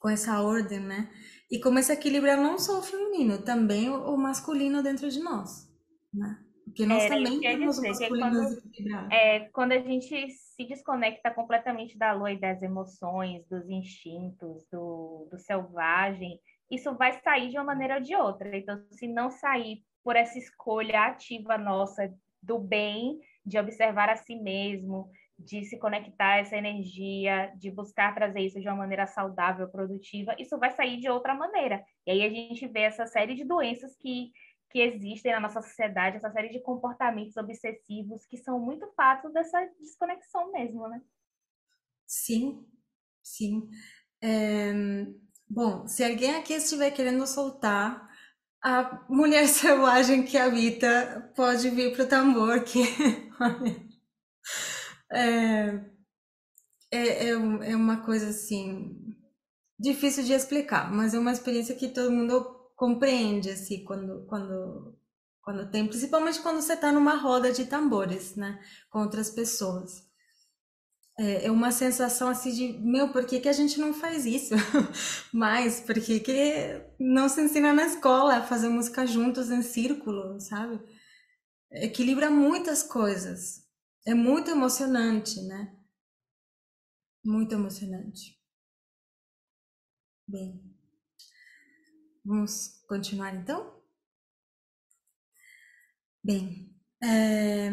com essa ordem, né? E começa a equilibrar não só o feminino, também o, o masculino dentro de nós, né? Porque nós isso também temos dizer, masculino quando-. É, quando a gente se desconecta completamente da lua e das emoções, dos instintos, do, do selvagem, isso vai sair de uma maneira ou de outra. Então, se não sair por essa escolha ativa nossa do bem, de observar a si mesmo, de se conectar a essa energia, de buscar trazer isso de uma maneira saudável, produtiva, isso vai sair de outra maneira. E aí a gente vê essa série de doenças que que existem na nossa sociedade, essa série de comportamentos obsessivos que são muito fatos dessa desconexão mesmo, né? Sim, sim. É, bom, se alguém aqui estiver querendo soltar, a mulher (laughs) selvagem que habita pode vir para o tambor, que (laughs) é, é, é, é uma coisa assim difícil de explicar, mas é uma experiência que todo mundo compreende assim quando quando quando tem, principalmente quando você está numa roda de tambores, né, com outras pessoas. É é uma sensação assim de, meu, por que que a gente não faz isso? (laughs) mais? Por que que não se ensina na escola a fazer música juntos em círculo, sabe? Equilibra muitas coisas. É muito emocionante, né? Muito emocionante. Bem, vamos continuar então? Bem, é,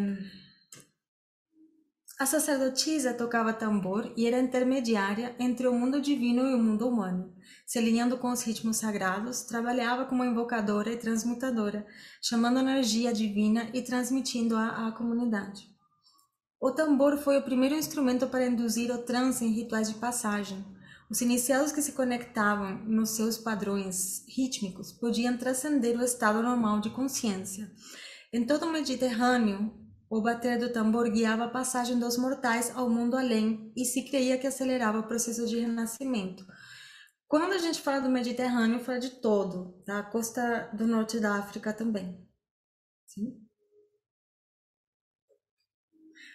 a sacerdotisa tocava tambor e era intermediária entre o mundo divino e o mundo humano. Se alinhando com os ritmos sagrados, trabalhava como invocadora e transmutadora, chamando energia divina e transmitindo-a à comunidade. O tambor foi o primeiro instrumento para induzir o transe em rituais de passagem. Os iniciados que se conectavam nos seus padrões rítmicos podiam transcender o estado normal de consciência. Em todo o Mediterrâneo, o bater do tambor guiava a passagem dos mortais ao mundo além e se creia que acelerava o processo de renascimento. Quando a gente fala do Mediterrâneo, fala de todo, tá? A costa do norte da África também. Sim?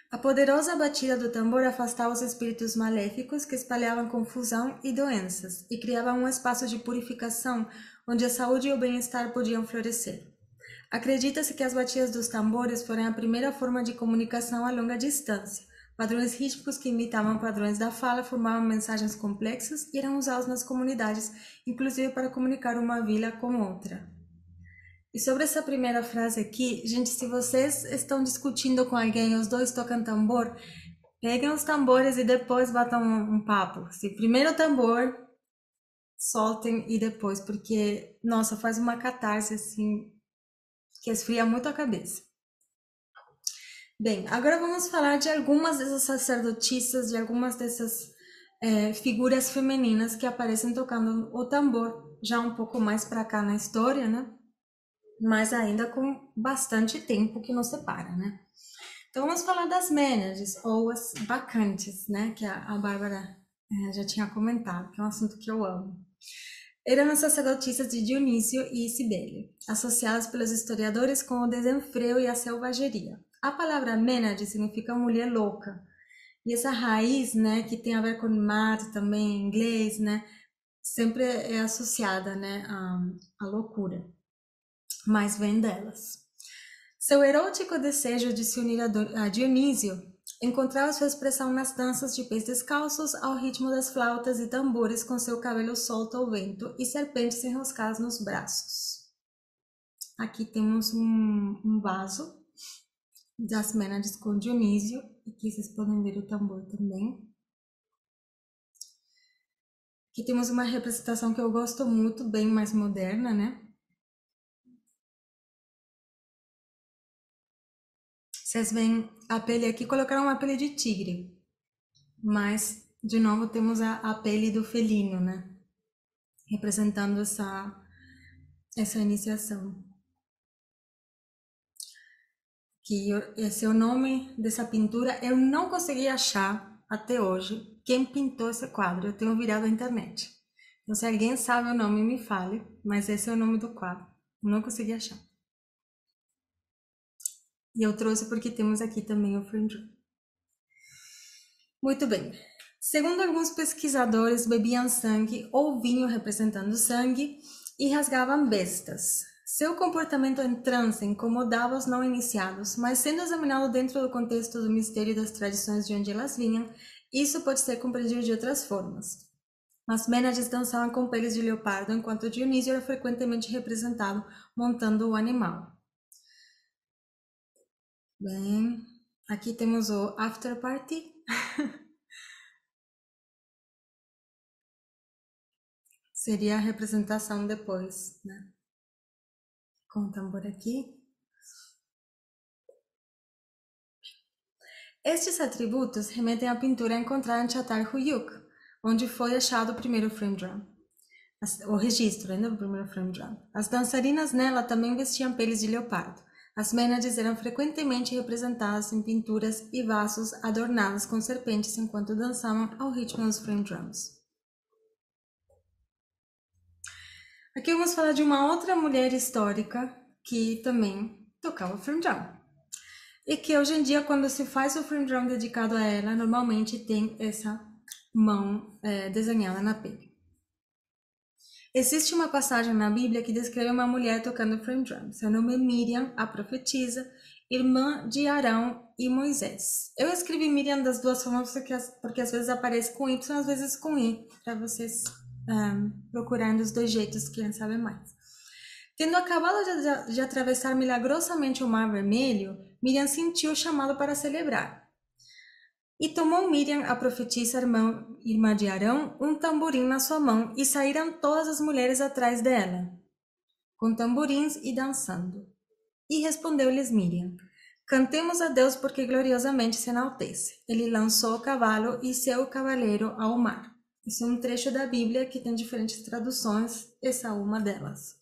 A poderosa batida do tambor afastava os espíritos maléficos que espalhavam confusão e doenças e criava um espaço de purificação onde a saúde e o bem-estar podiam florescer. Acredita-se que as batidas dos tambores foram a primeira forma de comunicação a longa distância. Padrões rítmicos que imitavam padrões da fala formavam mensagens complexas e eram usados nas comunidades, inclusive para comunicar uma vila com outra. E sobre essa primeira frase aqui, gente, se vocês estão discutindo com alguém, os dois tocam tambor, peguem os tambores e depois batam um, um papo. Se primeiro o tambor, soltem e depois, porque, nossa, faz uma catarse assim, que esfria muito a cabeça. Bem, agora vamos falar de algumas dessas sacerdotisas, de algumas dessas eh, figuras femininas que aparecem tocando o tambor, já um pouco mais para cá na história, né? Mas ainda com bastante tempo que nos separa, né? Então vamos falar das Mênades, ou as bacantes, né? Que a, a Bárbara eh, já tinha comentado, que é um assunto que eu amo eram as sacerdotisas de Dionísio e Cibele, associadas pelos historiadores com o desenfreio e a selvageria. A palavra Mênade significa mulher louca, e essa raiz, né, que tem a ver com mad também em inglês, né, sempre é associada, né, à, à loucura, mas vem delas. Seu erótico desejo de se unir a Dionísio encontrava sua expressão nas danças de pés descalços ao ritmo das flautas e tambores com seu cabelo solto ao vento e serpentes enroscadas nos braços. Aqui temos um, um vaso das Mênades com Dionísio, aqui vocês podem ver o tambor também. Aqui temos uma representação que eu gosto muito, bem mais moderna, né? Vocês veem a pele aqui, colocaram uma pele de tigre. Mas, de novo, temos a, a pele do felino, né? Representando essa, essa iniciação. Que esse é o nome dessa pintura. Eu não consegui achar até hoje quem pintou esse quadro. Eu tenho virado a internet. Então, se alguém sabe o nome, me fale, mas esse é o nome do quadro. Não consegui achar. E eu trouxe porque temos aqui também o Drum. Muito bem. Segundo alguns pesquisadores, bebiam sangue ou vinho representando sangue e rasgavam bestas. Seu comportamento em transe incomodava os não iniciados, mas sendo examinado dentro do contexto do mistério das tradições de onde elas vinham, isso pode ser compreendido de outras formas. As Mênades dançavam com peles de leopardo, enquanto Dionísio era frequentemente representado montando o animal. Bem, aqui temos o after party. (laughs) Seria a representação depois, né? Com o tambor aqui. Estes atributos remetem à pintura encontrada em Chatar-Huyuk, onde foi achado o primeiro frame drum. O registro ainda do primeiro frame drum. As dançarinas nela também vestiam peles de leopardo. As Mênades eram frequentemente representadas em pinturas e vasos adornados com serpentes enquanto dançavam ao ritmo dos frame drums. Aqui vamos falar de uma outra mulher histórica que também tocava frame drum. E que hoje em dia, quando se faz o frame drum dedicado a ela, normalmente tem essa mão é, desenhada na pele. Existe uma passagem na Bíblia que descreve uma mulher tocando frame drum. Seu nome é Miriam, a profetisa, irmã de Arão e Moisés. Eu escrevi Miriam das duas formas porque, porque às vezes aparece com Y, às vezes com I, para vocês um, procurarem dos dois jeitos, quem sabe mais. Tendo acabado de, de atravessar milagrosamente o Mar Vermelho, Miriam sentiu o chamado para celebrar. E tomou Miriam, a profetisa irmã, irmã de Arão, um tamborim na sua mão, e saíram todas as mulheres atrás dela, com tamborins e dançando. E respondeu-lhes Miriam: Cantemos a Deus porque gloriosamente se enaltece. Ele lançou o cavalo e seu cavaleiro ao mar. Isso é um trecho da Bíblia que tem diferentes traduções, essa é uma delas.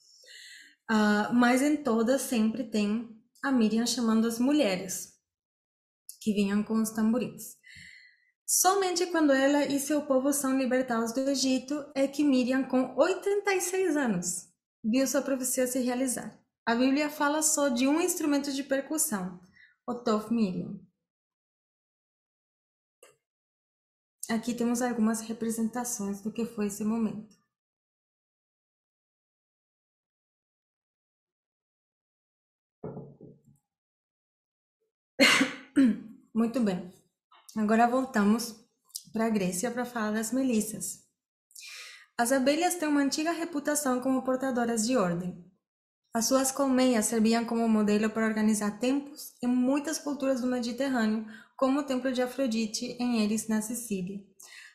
Uh, mas em todas sempre tem a Miriam chamando as mulheres que vinham com os tamborins. Somente quando ela e seu povo são libertados do Egito é que Miriam, com 86 anos, viu sua profecia se realizar. A Bíblia fala só de um instrumento de percussão, o Tof Miriam. Aqui temos algumas representações do que foi esse momento. (coughs) Muito bem. Agora voltamos para a Grécia para falar das melissas. As abelhas têm uma antiga reputação como portadoras de ordem. As suas colmeias serviam como modelo para organizar templos em muitas culturas do Mediterrâneo, como o templo de Afrodite em Eris, na Sicília.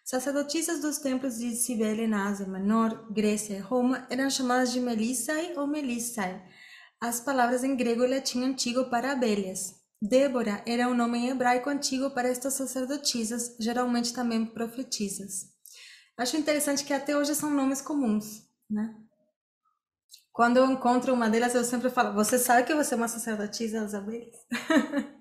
Sacerdotisas dos templos de Cibele na Ásia Menor, Grécia e Roma eram chamadas de Melissae ou Melissae, as palavras em grego e latim antigo para abelhas. Débora era um nome hebraico antigo para estas sacerdotisas, geralmente também profetisas. Acho interessante que até hoje são nomes comuns, né? Quando eu encontro uma delas, eu sempre falo: Você sabe que você é uma sacerdotisa (laughs)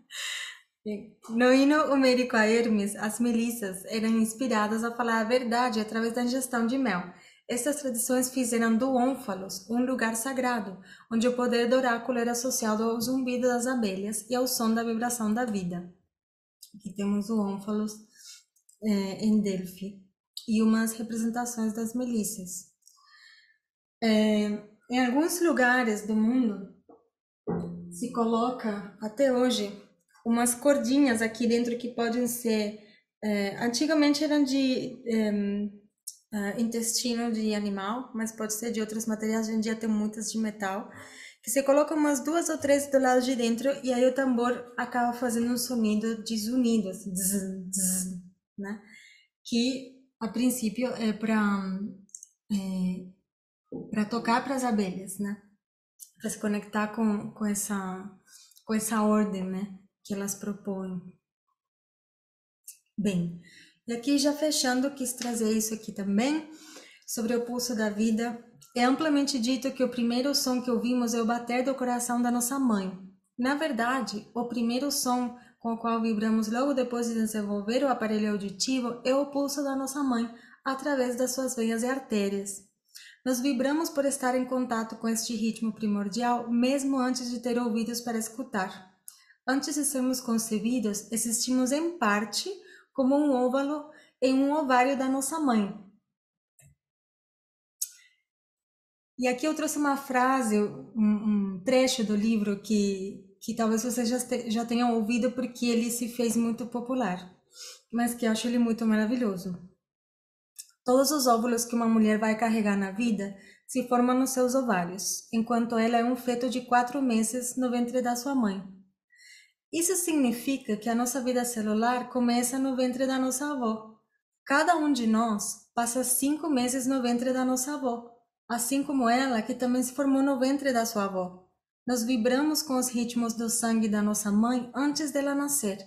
no hino homérico a Hermes, as melissas eram inspiradas a falar a verdade através da ingestão de mel. Estas tradições fizeram do Ônfalos um lugar sagrado, onde o poder do oráculo era associado ao zumbido das abelhas e ao som da vibração da vida. Aqui temos o Ônfalos é, em Delphi e umas representações das melícias. É, em alguns lugares do mundo se coloca até hoje umas cordinhas aqui dentro que podem ser é, antigamente eram de uh, intestino de animal, mas pode ser de outros materiais. Hoje em dia tem muitas de metal. Que você coloca umas duas ou três do lado de dentro e aí o tambor acaba fazendo um sonido de zunido, assim, zzz, zzz, né? Que a princípio é para é, para tocar para as abelhas, né? Para se conectar com, com essa com essa ordem, né? Que elas propõem. Bem, e aqui já fechando, quis trazer isso aqui também, sobre o pulso da vida. É amplamente dito que o primeiro som que ouvimos é o bater do coração da nossa mãe. Na verdade, o primeiro som com o qual vibramos logo depois de desenvolver o aparelho auditivo é o pulso da nossa mãe, através das suas veias e artérias. Nós vibramos por estar em contato com este ritmo primordial, mesmo antes de ter ouvidos para escutar. Antes de sermos concebidos, existimos em parte como um óvalo em um ovário da nossa mãe. E aqui eu trouxe uma frase, um, um trecho do livro que, que talvez vocês já, já tenham ouvido porque ele se fez muito popular, mas que eu acho ele muito maravilhoso. Todos os óvulos que uma mulher vai carregar na vida se formam nos seus ovários, enquanto ela é um feto de quatro meses no ventre da sua mãe. Isso significa que a nossa vida celular começa no ventre da nossa avó. Cada um de nós passa cinco meses no ventre da nossa avó, assim como ela, que também se formou no ventre da sua avó. Nós vibramos com os ritmos do sangue da nossa mãe antes dela nascer.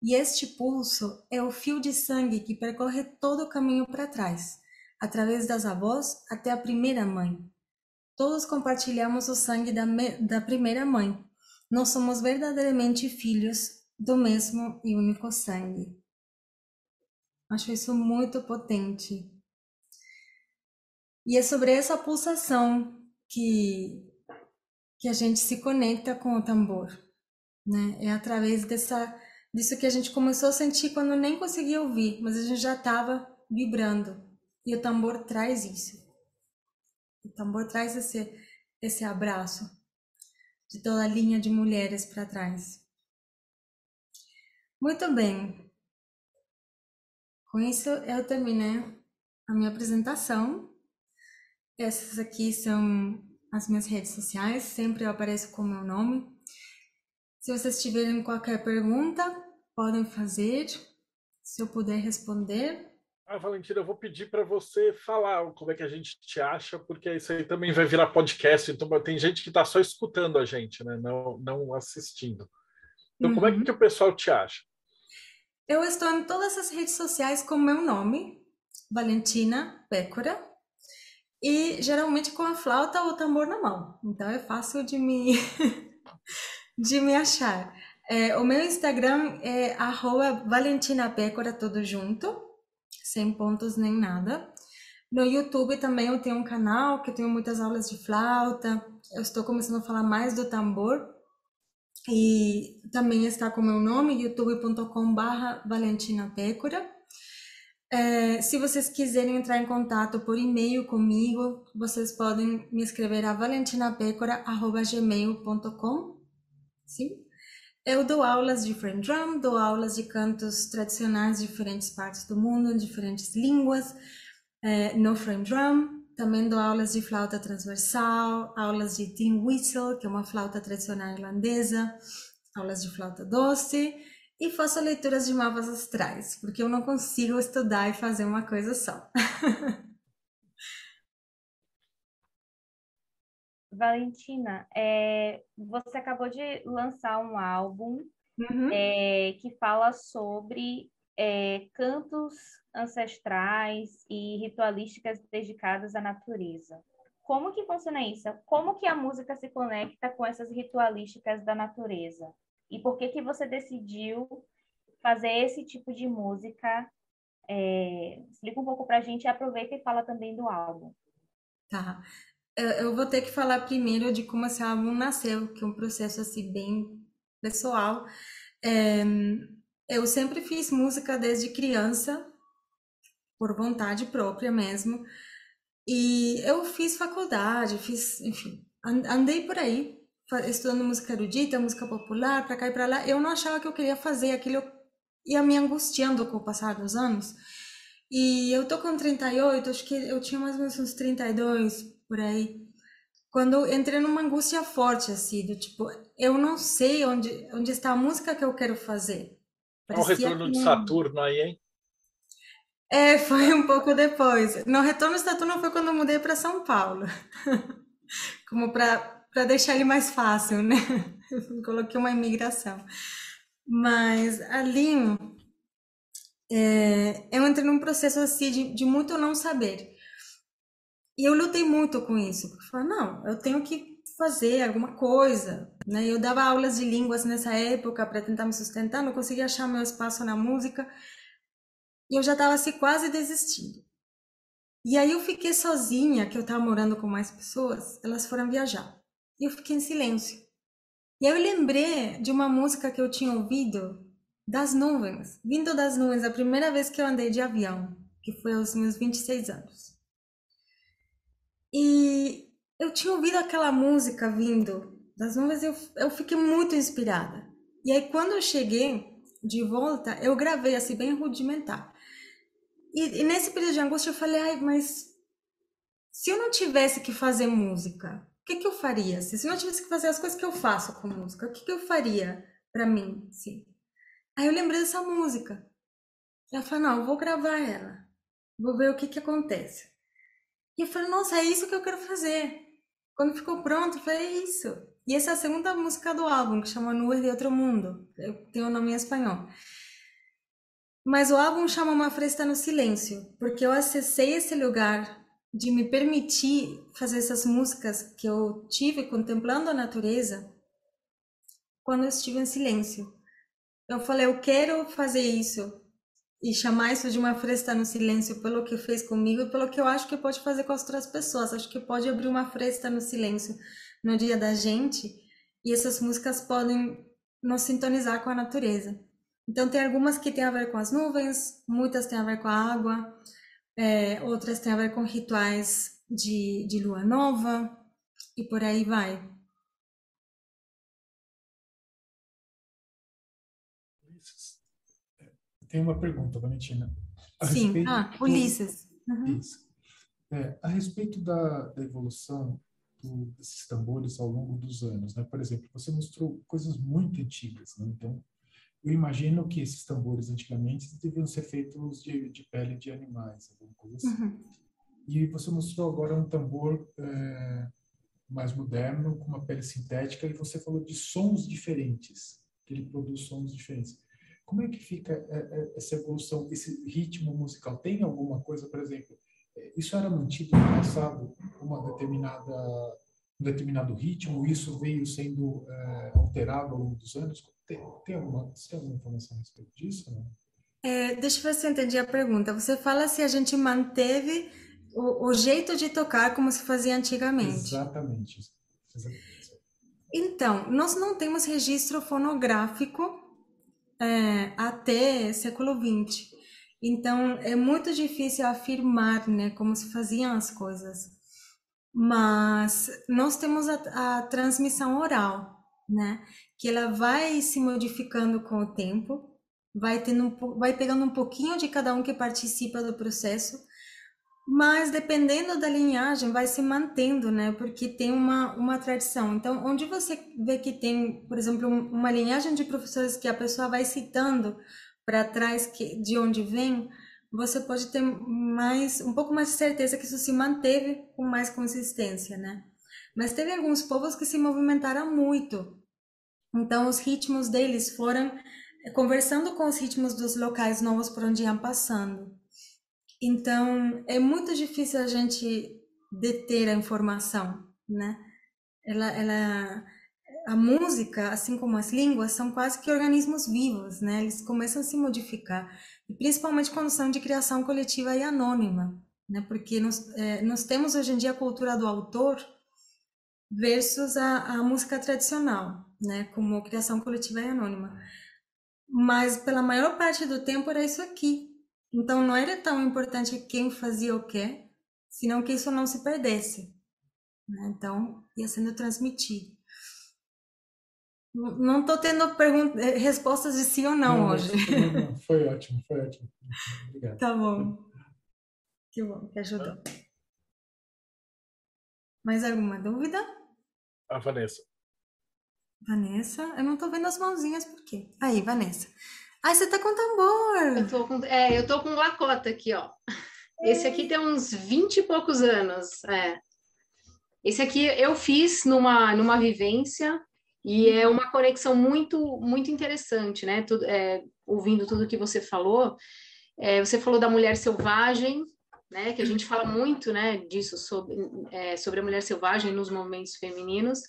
E este pulso é o fio de sangue que percorre todo o caminho para trás, através das avós até a primeira mãe. Todos compartilhamos o sangue da, da primeira mãe. Nós somos verdadeiramente filhos do mesmo e único sangue. Acho isso muito potente. E é sobre essa pulsação que, que a gente se conecta com o tambor. Né? É através dessa disso que a gente começou a sentir quando nem conseguia ouvir, mas a gente já estava vibrando. E o tambor traz isso. O tambor traz esse, esse abraço de toda a linha de mulheres para trás. Muito bem. Com isso, eu terminei a minha apresentação. Essas aqui são as minhas redes sociais, sempre eu apareço com o meu nome. Se vocês tiverem qualquer pergunta, podem fazer, se eu puder responder. Ah, Valentina, eu vou pedir para você falar como é que a gente te acha, porque isso aí também vai virar podcast, então tem gente que está só escutando a gente, né? não, não assistindo. Então, uhum. como é que, uhum. que o pessoal te acha? Eu estou em todas as redes sociais com meu nome, Valentina Pécora, e geralmente com a flauta ou o tambor na mão. Então é fácil de me, (laughs) de me achar. É, o meu Instagram é arroba Valentina Pécora, tudo junto, sem pontos nem nada. No YouTube também eu tenho um canal que eu tenho muitas aulas de flauta. Eu estou começando a falar mais do tambor. E também está com meu nome, youtube.com.br Valentina Pécora. É, se vocês quiserem entrar em contato por e-mail comigo, vocês podem me escrever a valentinapécora.gmail.com. Sim? Eu dou aulas de frame drum, dou aulas de cantos tradicionais de diferentes partes do mundo, em diferentes línguas, é, no frame drum. Também dou aulas de flauta transversal, aulas de tin whistle, que é uma flauta tradicional irlandesa, aulas de flauta doce e faço leituras de mapas astrais, porque eu não consigo estudar e fazer uma coisa só. (laughs) Valentina, é, você acabou de lançar um álbum uhum. é, que fala sobre é, cantos ancestrais e ritualísticas dedicadas à natureza. Como que funciona isso? Como que a música se conecta com essas ritualísticas da natureza? E por que que você decidiu fazer esse tipo de música? É, explica um pouco para a gente e aproveita e fala também do álbum. Tá eu vou ter que falar primeiro de como esse álbum nasceu, que é um processo assim bem pessoal. É, eu sempre fiz música desde criança, por vontade própria mesmo. E eu fiz faculdade, fiz, enfim, andei por aí estudando música erudita, música popular, para cá e para lá. Eu não achava que eu queria fazer aquilo, ia me angustiando com o passar dos anos. E eu tô com 38, acho que eu tinha mais ou menos uns 32 por aí. Quando entrei numa angústia forte, assim, do tipo, eu não sei onde, onde está a música que eu quero fazer. Olha o retorno de Saturno aí, hein? É, foi um pouco depois. No retorno de Saturno foi quando eu mudei para São Paulo. (laughs) Como para deixar ele mais fácil, né? (laughs) Coloquei uma imigração. Mas ali é, eu entrei num processo assim de, de muito não saber. E eu lutei muito com isso, porque falei, não, eu tenho que fazer alguma coisa, né? Eu dava aulas de línguas nessa época para tentar me sustentar, não conseguia achar meu espaço na música, e eu já estava assim quase desistindo. E aí eu fiquei sozinha, que eu estava morando com mais pessoas, elas foram viajar. E eu fiquei em silêncio. E aí eu lembrei de uma música que eu tinha ouvido das nuvens, vindo das nuvens, a primeira vez que eu andei de avião, que foi aos meus 26 anos. E eu tinha ouvido aquela música vindo das nuvens, eu, eu fiquei muito inspirada. E aí, quando eu cheguei de volta, eu gravei assim, bem rudimentar. E, e nesse período de angústia, eu falei, ai, mas se eu não tivesse que fazer música, o que, que eu faria? Se eu não tivesse que fazer as coisas que eu faço com música, o que, que eu faria para mim? Sim. Aí eu lembrei dessa música. Eu falei, não, eu vou gravar ela. Vou ver o que, que acontece. E eu falei, nossa, é isso que eu quero fazer. Quando ficou pronto, foi isso. E essa é a segunda música do álbum, que chama Nuvens de Outro Mundo. Eu tenho o nome em espanhol. Mas o álbum chama Uma Fresta no Silêncio, porque eu acessei esse lugar de me permitir fazer essas músicas que eu tive contemplando a natureza quando eu estive em silêncio. Eu falei, eu quero fazer isso e chamar isso de uma fresta no silêncio pelo que fez comigo e pelo que eu acho que pode fazer com as outras pessoas. Acho que pode abrir uma fresta no silêncio no dia da gente e essas músicas podem nos sintonizar com a natureza. Então, tem algumas que têm a ver com as nuvens, muitas têm a ver com a água, é, outras têm a ver com rituais de, de lua nova e por aí vai. Tem uma pergunta, Valentina. A Sim, ah, Ulisses. Uhum. É, a respeito da, da evolução do, desses tambores ao longo dos anos, né? Por exemplo, você mostrou coisas muito antigas, né? Então, eu imagino que esses tambores antigamente deviam ser feitos de, de pele de animais, alguma coisa assim. Uhum. E você mostrou agora um tambor é, mais moderno, com uma pele sintética, e você falou de sons diferentes, que ele produz sons diferentes. Como é que fica é, é, essa evolução, esse ritmo musical? Tem alguma coisa, por exemplo, é, isso era mantido no passado, uma determinada, um determinado ritmo, isso veio sendo é, alterado ao longo dos anos? Tem, tem, alguma, tem alguma informação a respeito disso? Né? É, deixa eu ver se eu entendi a pergunta. Você fala se a gente manteve o, o jeito de tocar como se fazia antigamente. Exatamente. Exatamente. Então, nós não temos registro fonográfico é, até século XX. Então, é muito difícil afirmar né, como se faziam as coisas. Mas nós temos a, a transmissão oral, né, que ela vai se modificando com o tempo, vai, tendo vai pegando um pouquinho de cada um que participa do processo, mas dependendo da linhagem vai se mantendo, né? Porque tem uma, uma tradição. Então, onde você vê que tem, por exemplo, uma linhagem de professores que a pessoa vai citando para trás que, de onde vem, você pode ter mais um pouco mais de certeza que isso se manteve com mais consistência, né? Mas teve alguns povos que se movimentaram muito. Então, os ritmos deles foram conversando com os ritmos dos locais novos por onde iam passando. Então, é muito difícil a gente deter a informação, né? Ela, ela, a música, assim como as línguas, são quase que organismos vivos, né? Eles começam a se modificar, e principalmente quando são de criação coletiva e anônima, né? Porque nós, é, nós temos hoje em dia a cultura do autor versus a, a música tradicional, né? Como criação coletiva e anônima. Mas pela maior parte do tempo era isso aqui, então não era tão importante quem fazia o quê, senão que isso não se perdesse. Né? Então ia sendo transmitido. Não estou tendo eh, respostas de sim ou não, não hoje. Não, não, (laughs) foi ótimo, foi ótimo. Obrigado. Tá bom. Que bom, que ajudou. Mais alguma dúvida? A Vanessa. Vanessa? Eu não estou vendo as mãozinhas, por quê? Aí, Vanessa. Ai, você tá com tambor. Eu tô com, é, eu tô com lacota aqui, ó. Esse aqui tem uns 20 e poucos anos. É. Esse aqui eu fiz numa, numa vivência e é uma conexão muito, muito interessante, né? Tudo, é, ouvindo tudo que você falou. É, você falou da mulher selvagem, né? Que a gente fala muito, né? Disso sobre, é, sobre a mulher selvagem nos movimentos femininos.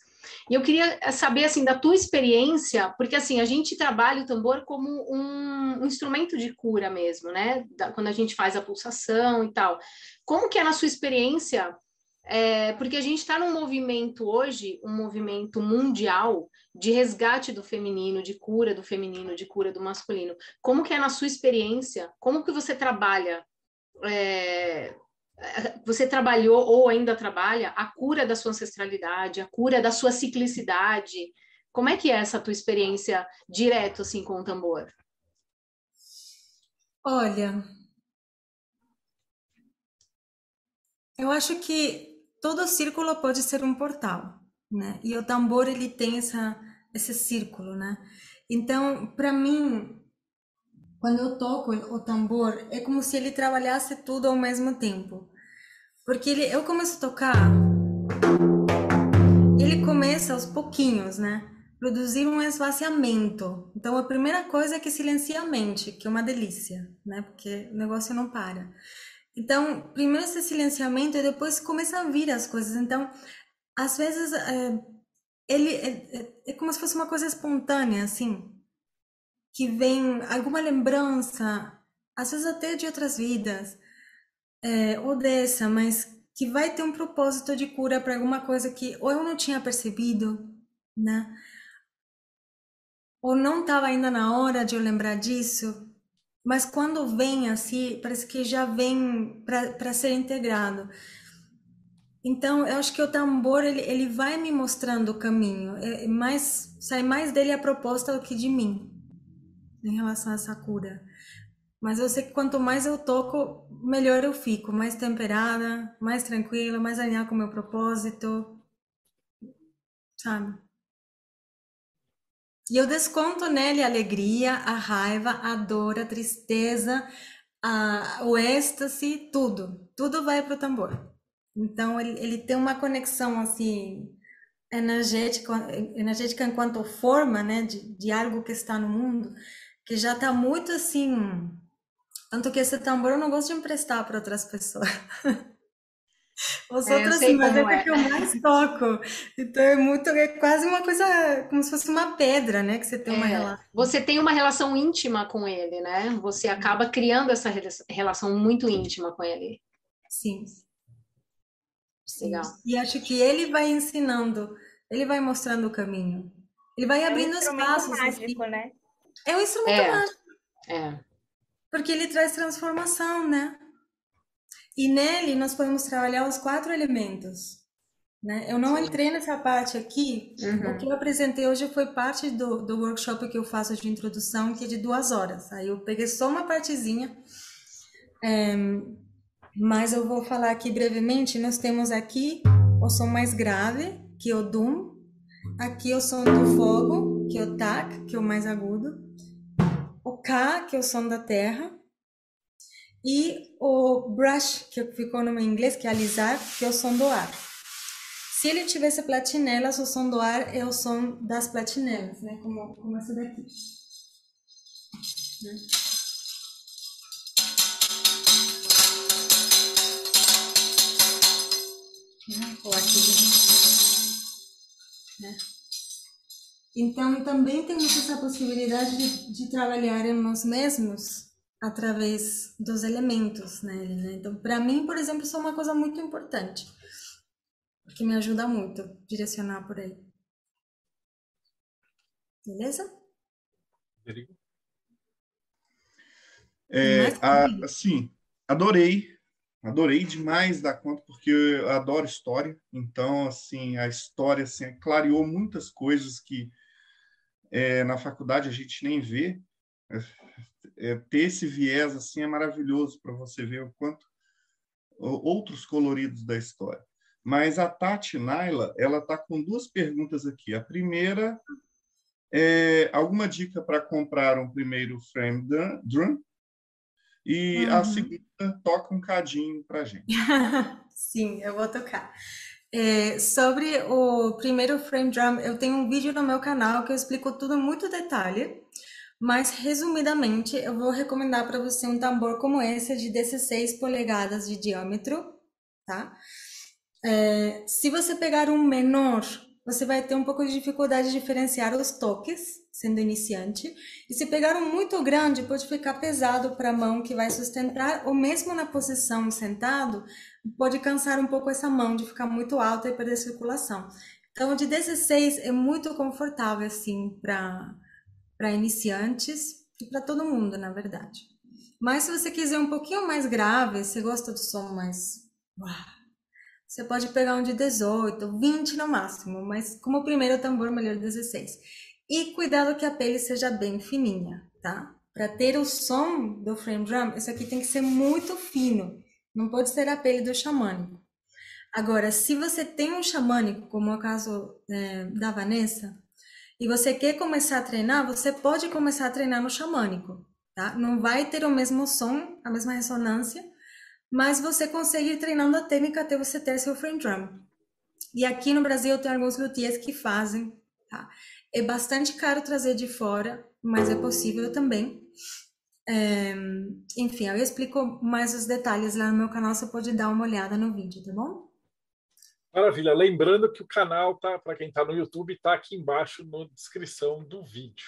E eu queria saber, assim, da tua experiência, porque, assim, a gente trabalha o tambor como um, instrumento de cura mesmo, né? Da, quando a gente faz a pulsação e tal. Como que é na sua experiência? É, porque a gente está num movimento hoje, um movimento mundial de resgate do feminino, de cura do feminino, de cura do masculino. Como que é na sua experiência? Como que você trabalha é, você trabalhou ou ainda trabalha a cura da sua ancestralidade, a cura da sua ciclicidade. Como é que é essa tua experiência direto assim com o tambor? Olha, eu acho que todo círculo pode ser um portal, né? E o tambor ele tem essa esse círculo, né? Então, para mim, quando eu toco o tambor, é como se ele trabalhasse tudo ao mesmo tempo. Porque ele, eu começo a tocar, ele começa aos pouquinhos, né? Produzir um esvaziamento. Então, a primeira coisa é que silencia a mente, que é uma delícia, né? Porque o negócio não para. Então, primeiro esse silenciamento e depois começa a vir as coisas. Então, às vezes, é, ele é, é, é como se fosse uma coisa espontânea, assim que vem alguma lembrança, às vezes até de outras vidas, é, ou dessa, mas que vai ter um propósito de cura para alguma coisa que ou eu não tinha percebido, né? Ou não estava ainda na hora de eu lembrar disso, mas quando vem assim, parece que já vem para ser integrado. Então, eu acho que o tambor ele, ele vai me mostrando o caminho, é, mais sai mais dele a proposta do que de mim em relação a essa cura. Mas eu sei que quanto mais eu toco, melhor eu fico, mais temperada, mais tranquila, mais alinhada com o meu propósito, sabe? E eu desconto nele a alegria, a raiva, a dor, a tristeza, a, o êxtase, tudo. Tudo vai para o tambor. Então ele, ele tem uma conexão assim energética, energética enquanto forma, né, de, de algo que está no mundo que já tá muito assim. Tanto que esse tambor eu não gosto de emprestar para outras pessoas. (laughs) Os é, outros sim, mas é, é que eu mais toco. Então é muito, é quase uma coisa, como se fosse uma pedra, né? Que você tem é, uma relação. Você tem uma relação íntima com ele, né? Você acaba criando essa relação muito íntima com ele. Sim. Legal. E acho que ele vai ensinando, ele vai mostrando o caminho. Ele vai é abrindo um espaços. Mágico, assim. né? É um instrumento é, mágico. É. Porque ele traz transformação, né? E nele nós podemos trabalhar os quatro elementos. Né? Eu não Sim. entrei nessa parte aqui. Uhum. O que eu apresentei hoje foi parte do, do workshop que eu faço de introdução, que é de duas horas. Aí eu peguei só uma partezinha. É, mas eu vou falar aqui brevemente. Nós temos aqui o som mais grave, que é o Doom. Aqui é o som do fogo, que é o Tak, que é o mais agudo K, que é o som da terra, e o brush, que ficou no inglês, que é alisar, que é o som do ar. Se ele tivesse platinelas, o som do ar é o som das platinelas, né? Como, como essa daqui. Né? Ou aqui. Né? Então, também temos essa possibilidade de, de trabalhar em nós mesmos através dos elementos nele, né? Então, para mim, por exemplo, isso é uma coisa muito importante, porque me ajuda muito a direcionar por aí. Beleza? É, a, assim, adorei, adorei demais da conta, porque eu adoro história. Então, assim, a história assim, clareou muitas coisas que é, na faculdade a gente nem vê. É, é, ter esse viés assim é maravilhoso para você ver o quanto outros coloridos da história. Mas a Tati Naila, ela está com duas perguntas aqui. A primeira é alguma dica para comprar um primeiro frame drum? E uhum. a segunda, toca um cadinho para gente. (laughs) Sim, eu vou tocar. É, sobre o primeiro frame drum, eu tenho um vídeo no meu canal que eu explico tudo em muito detalhe, mas resumidamente eu vou recomendar para você um tambor como esse de 16 polegadas de diâmetro, tá? É, se você pegar um menor, você vai ter um pouco de dificuldade de diferenciar os toques, sendo iniciante. E se pegar um muito grande, pode ficar pesado para a mão que vai sustentar, ou mesmo na posição sentado, pode cansar um pouco essa mão de ficar muito alta e perder circulação. Então, de 16 é muito confortável, assim, para iniciantes e para todo mundo, na verdade. Mas se você quiser um pouquinho mais grave, você gosta do som mais. Você pode pegar um de 18, 20 no máximo, mas como primeiro tambor, melhor 16. E cuidado que a pele seja bem fininha, tá? Para ter o som do frame drum, isso aqui tem que ser muito fino. Não pode ser a pele do xamânico. Agora, se você tem um xamânico, como é o caso é, da Vanessa, e você quer começar a treinar, você pode começar a treinar no xamânico, tá? Não vai ter o mesmo som, a mesma ressonância, mas você consegue ir treinando a técnica até você ter seu frame drum. E aqui no Brasil tem alguns luthiers que fazem, tá? É bastante caro trazer de fora, mas é possível também. É, enfim, eu explico mais os detalhes lá no meu canal, você pode dar uma olhada no vídeo, tá bom? Maravilha. Lembrando que o canal, tá, para quem está no YouTube, está aqui embaixo na descrição do vídeo.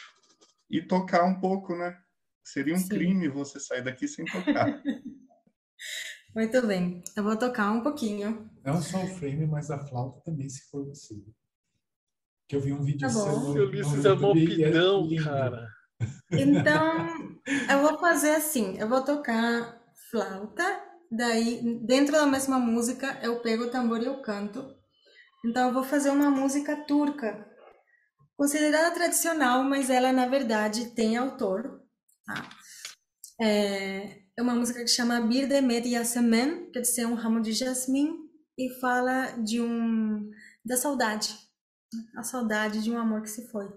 E tocar um pouco, né? Seria um Sim. crime você sair daqui sem tocar. (laughs) Muito bem, eu vou tocar um pouquinho. Não só o frame, mas a flauta também, se for possível. Que eu vi um vídeo tá seu. Eu li isso é mopidão, cara. Então, eu vou fazer assim: eu vou tocar flauta, daí, dentro da mesma música, eu pego o tambor e eu canto. Então, eu vou fazer uma música turca, considerada tradicional, mas ela, na verdade, tem autor. Tá? É, é uma música que chama Bir Demet Yasemen, quer dizer, um ramo de jasmim, e fala de um da saudade, a saudade de um amor que se foi.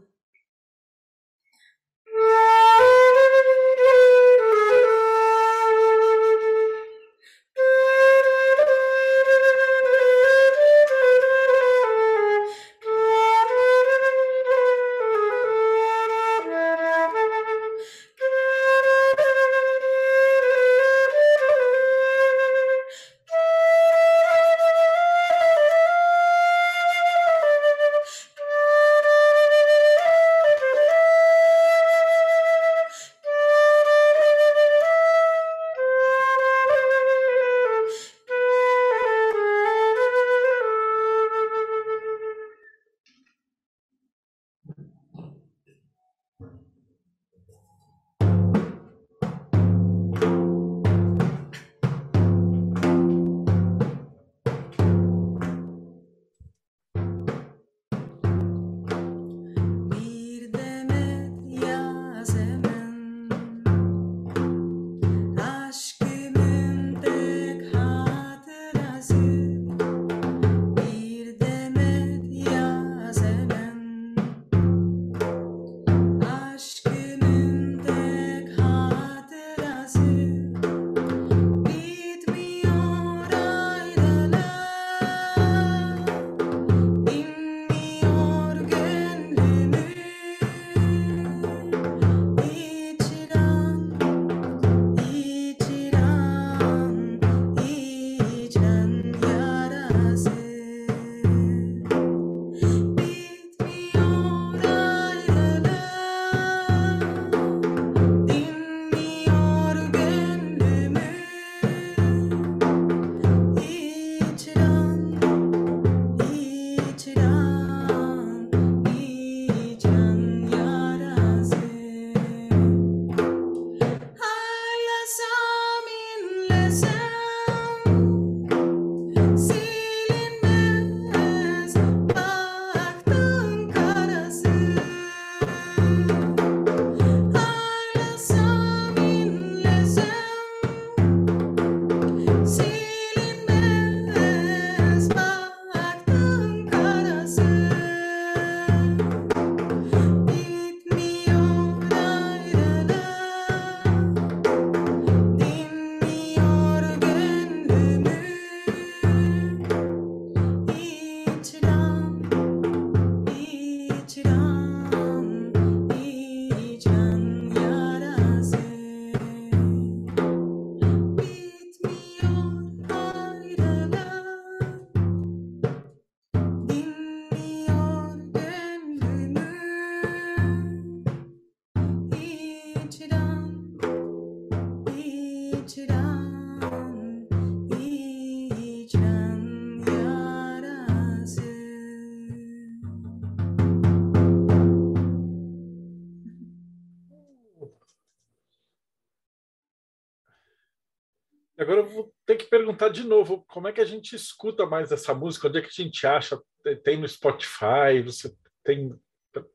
Agora eu vou ter que perguntar de novo, como é que a gente escuta mais essa música? Onde é que a gente acha? Tem no Spotify? Você tem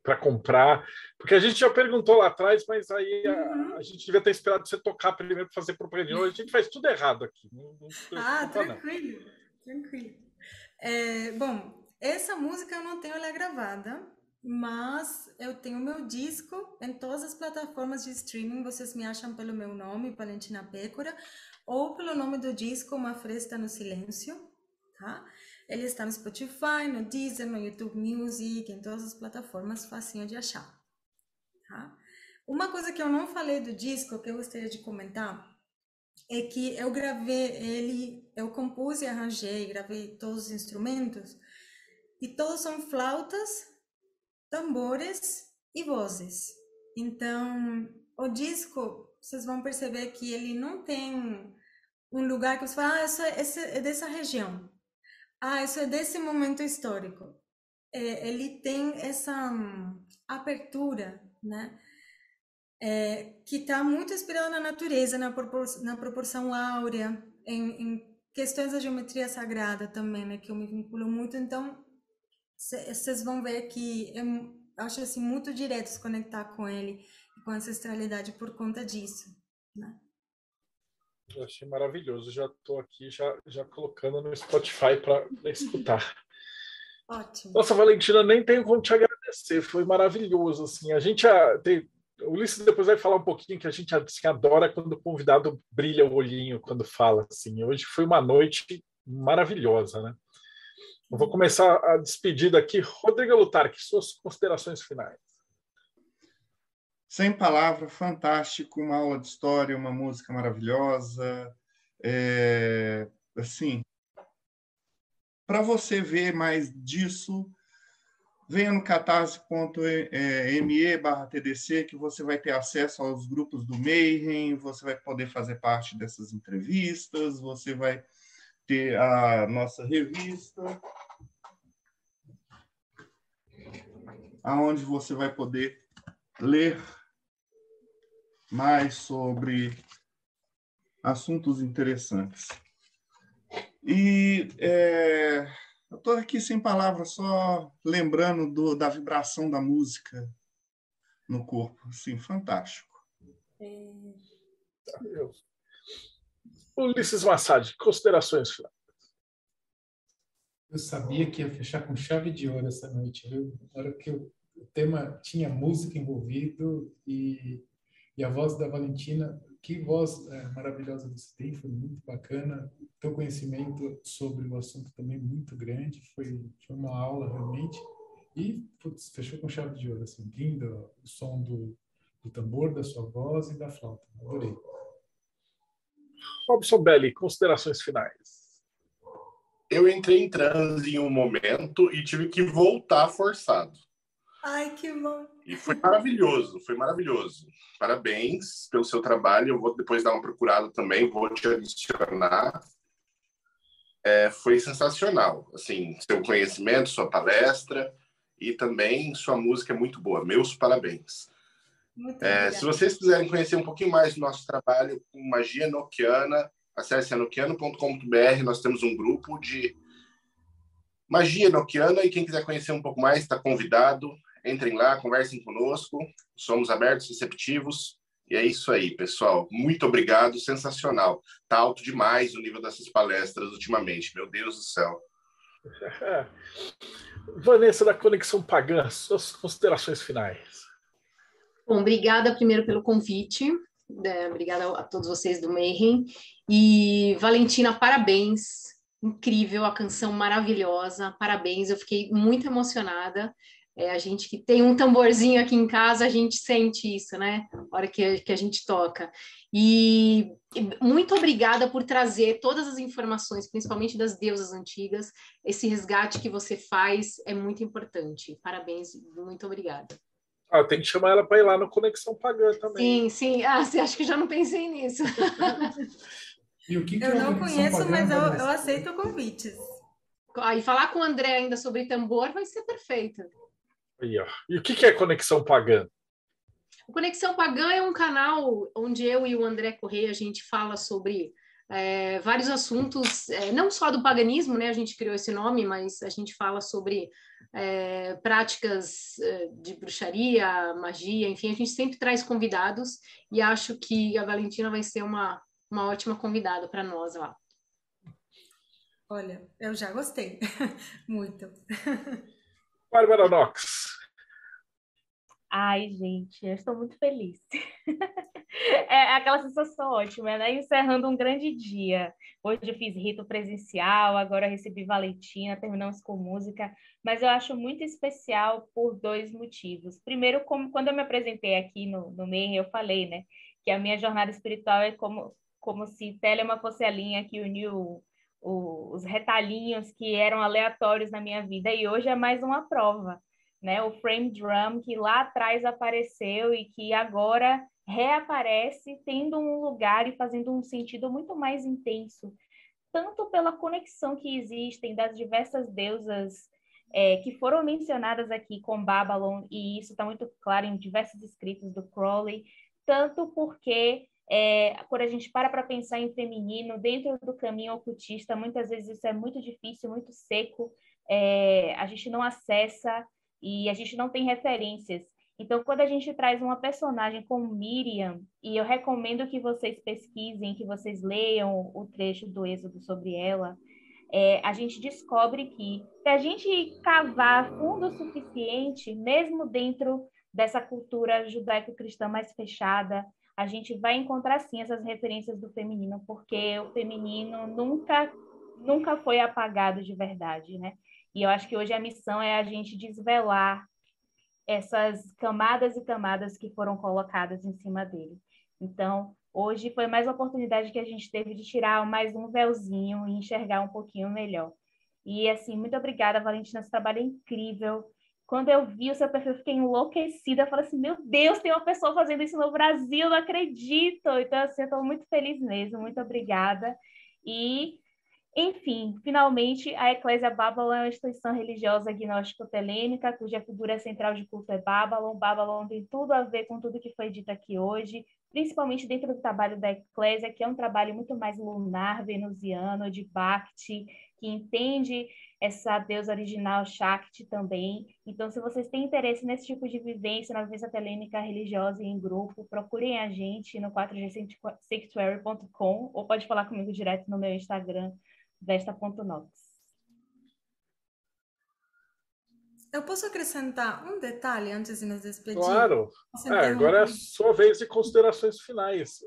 para comprar? Porque a gente já perguntou lá atrás, mas aí a, uhum. a gente devia ter esperado você tocar primeiro para fazer propaganda. A gente faz tudo errado aqui. Não, não ah, tranquilo, tranquilo. É, bom, essa música eu não tenho ela gravada, mas eu tenho meu disco em todas as plataformas de streaming. Vocês me acham pelo meu nome, Valentina Pécora ou pelo nome do disco Uma Fresta no Silêncio, tá? Ele está no Spotify, no Deezer, no YouTube Music, em todas as plataformas, facinho de achar, tá? Uma coisa que eu não falei do disco, que eu gostaria de comentar, é que eu gravei ele, eu compus e arranjei, gravei todos os instrumentos, e todos são flautas, tambores e vozes. Então, o disco, vocês vão perceber que ele não tem um lugar que você fala, ah, isso é, esse é dessa região. Ah, isso é desse momento histórico. É, ele tem essa hum, abertura, né? É, que está muito inspirado na natureza, na, propor na proporção áurea, em, em, questões da geometria sagrada também, né? Que eu me vinculo muito. Então, vocês vão ver que eu acho assim muito direto se conectar com ele com a ancestralidade por conta disso, né? Eu achei maravilhoso. Já estou aqui já, já colocando no Spotify para escutar. Ótimo. Nossa, Valentina, nem tenho como te agradecer. Foi maravilhoso. Assim, a gente a, tem, o Ulisses depois vai falar um pouquinho que a gente assim, adora quando o convidado brilha o olhinho quando fala. Assim. Hoje foi uma noite maravilhosa, né? Eu vou começar a despedida aqui. Rodrigo Lutarque, suas considerações finais. Sem palavra, fantástico, uma aula de história, uma música maravilhosa. É, assim, para você ver mais disso, venha no catarse.me barra TDC, que você vai ter acesso aos grupos do Mayhem, você vai poder fazer parte dessas entrevistas, você vai ter a nossa revista, aonde você vai poder ler mais sobre assuntos interessantes. E é, eu estou aqui sem palavras, só lembrando do, da vibração da música no corpo. Assim, fantástico. É... Ulisses Massad, considerações finais. Eu sabia que ia fechar com chave de ouro essa noite, viu? Na hora que o tema tinha música envolvido e e a voz da Valentina, que voz é, maravilhosa você tem, foi muito bacana. Teu conhecimento sobre o assunto também muito grande, foi, foi uma aula realmente. E putz, fechou com chave de ouro, assim, lindo o som do, do tambor, da sua voz e da flauta. Adorei. Robson Belli, considerações finais. Eu entrei em transe em um momento e tive que voltar forçado. Ai, que bom. E foi maravilhoso, foi maravilhoso. Parabéns pelo seu trabalho. Eu vou depois dar uma procurada também, vou te adicionar. É, foi sensacional, assim, seu conhecimento, sua palestra e também sua música é muito boa. Meus parabéns. É, se vocês quiserem conhecer um pouquinho mais do nosso trabalho com Magia Nokiana, acesse anokiano.com.br. Nós temos um grupo de Magia Nokiana e quem quiser conhecer um pouco mais está convidado. Entrem lá, conversem conosco. Somos abertos, receptivos. E é isso aí, pessoal. Muito obrigado. Sensacional. Tá alto demais o nível dessas palestras ultimamente. Meu Deus do céu. (laughs) Vanessa da Conexão Pagã, suas considerações finais. Bom, obrigada primeiro pelo convite. É, obrigada a todos vocês do Mayhem. E Valentina, parabéns. Incrível, a canção maravilhosa. Parabéns, eu fiquei muito emocionada. É, a gente que tem um tamborzinho aqui em casa, a gente sente isso, né? A hora que, que a gente toca. E, e muito obrigada por trazer todas as informações, principalmente das deusas antigas. Esse resgate que você faz é muito importante. Parabéns, muito obrigada. Ah, tem que chamar ela para ir lá no Conexão Pagã também. Sim, sim. Ah, você acha que já não pensei nisso? (laughs) E o que que Eu é não conheço, Pagã, mas eu, eu aceito convites. Aí falar com o André ainda sobre tambor vai ser perfeito. Aí, ó. E o que, que é Conexão Pagã? O Conexão Pagã é um canal onde eu e o André Correia a gente fala sobre é, vários assuntos, é, não só do paganismo, né? A gente criou esse nome, mas a gente fala sobre é, práticas é, de bruxaria, magia, enfim, a gente sempre traz convidados e acho que a Valentina vai ser uma, uma ótima convidada para nós lá. Olha, eu já gostei. (laughs) Muito. (laughs) Bárbara Knox. Ai, gente, eu estou muito feliz. (laughs) é aquela sensação ótima, né? Encerrando um grande dia. Hoje eu fiz rito presencial, agora recebi Valentina, terminamos com música, mas eu acho muito especial por dois motivos. Primeiro, como quando eu me apresentei aqui no, no MEI, eu falei, né, que a minha jornada espiritual é como, como se Telema fosse a linha que uniu os retalhinhos que eram aleatórios na minha vida, e hoje é mais uma prova né? O frame drum que lá atrás apareceu e que agora reaparece tendo um lugar e fazendo um sentido muito mais intenso, tanto pela conexão que existem das diversas deusas é, que foram mencionadas aqui com Babylon, e isso está muito claro em diversos escritos do Crowley, tanto porque é, quando a gente para para pensar em feminino, dentro do caminho ocultista, muitas vezes isso é muito difícil, muito seco, é, a gente não acessa e a gente não tem referências. Então, quando a gente traz uma personagem como Miriam, e eu recomendo que vocês pesquisem, que vocês leiam o trecho do Êxodo sobre ela, é, a gente descobre que, se a gente cavar fundo o suficiente, mesmo dentro dessa cultura judaico-cristã mais fechada, a gente vai encontrar sim essas referências do feminino, porque o feminino nunca nunca foi apagado de verdade, né? E eu acho que hoje a missão é a gente desvelar essas camadas e camadas que foram colocadas em cima dele. Então, hoje foi mais uma oportunidade que a gente teve de tirar mais um véuzinho e enxergar um pouquinho melhor. E, assim, muito obrigada, Valentina, esse trabalho é incrível. Quando eu vi o seu perfil, eu fiquei enlouquecida. Eu falei assim, meu Deus, tem uma pessoa fazendo isso no Brasil, não acredito. Então, assim, eu estou muito feliz mesmo. Muito obrigada. E enfim, finalmente, a Eclésia Babylon é uma instituição religiosa gnóstico-telêmica, cuja figura central de culto é Babylon. Babylon tem tudo a ver com tudo que foi dito aqui hoje, principalmente dentro do trabalho da Eclésia, que é um trabalho muito mais lunar, venusiano, de Bhakti, que entende essa deusa original Shakti também. Então, se vocês têm interesse nesse tipo de vivência, na vivência telêmica religiosa e em grupo, procurem a gente no 4gsanctuary.com ou pode falar comigo direto no meu Instagram, Vesta.nox. Eu posso acrescentar um detalhe antes de nos despedir? Claro. É, agora é a sua vez de considerações finais.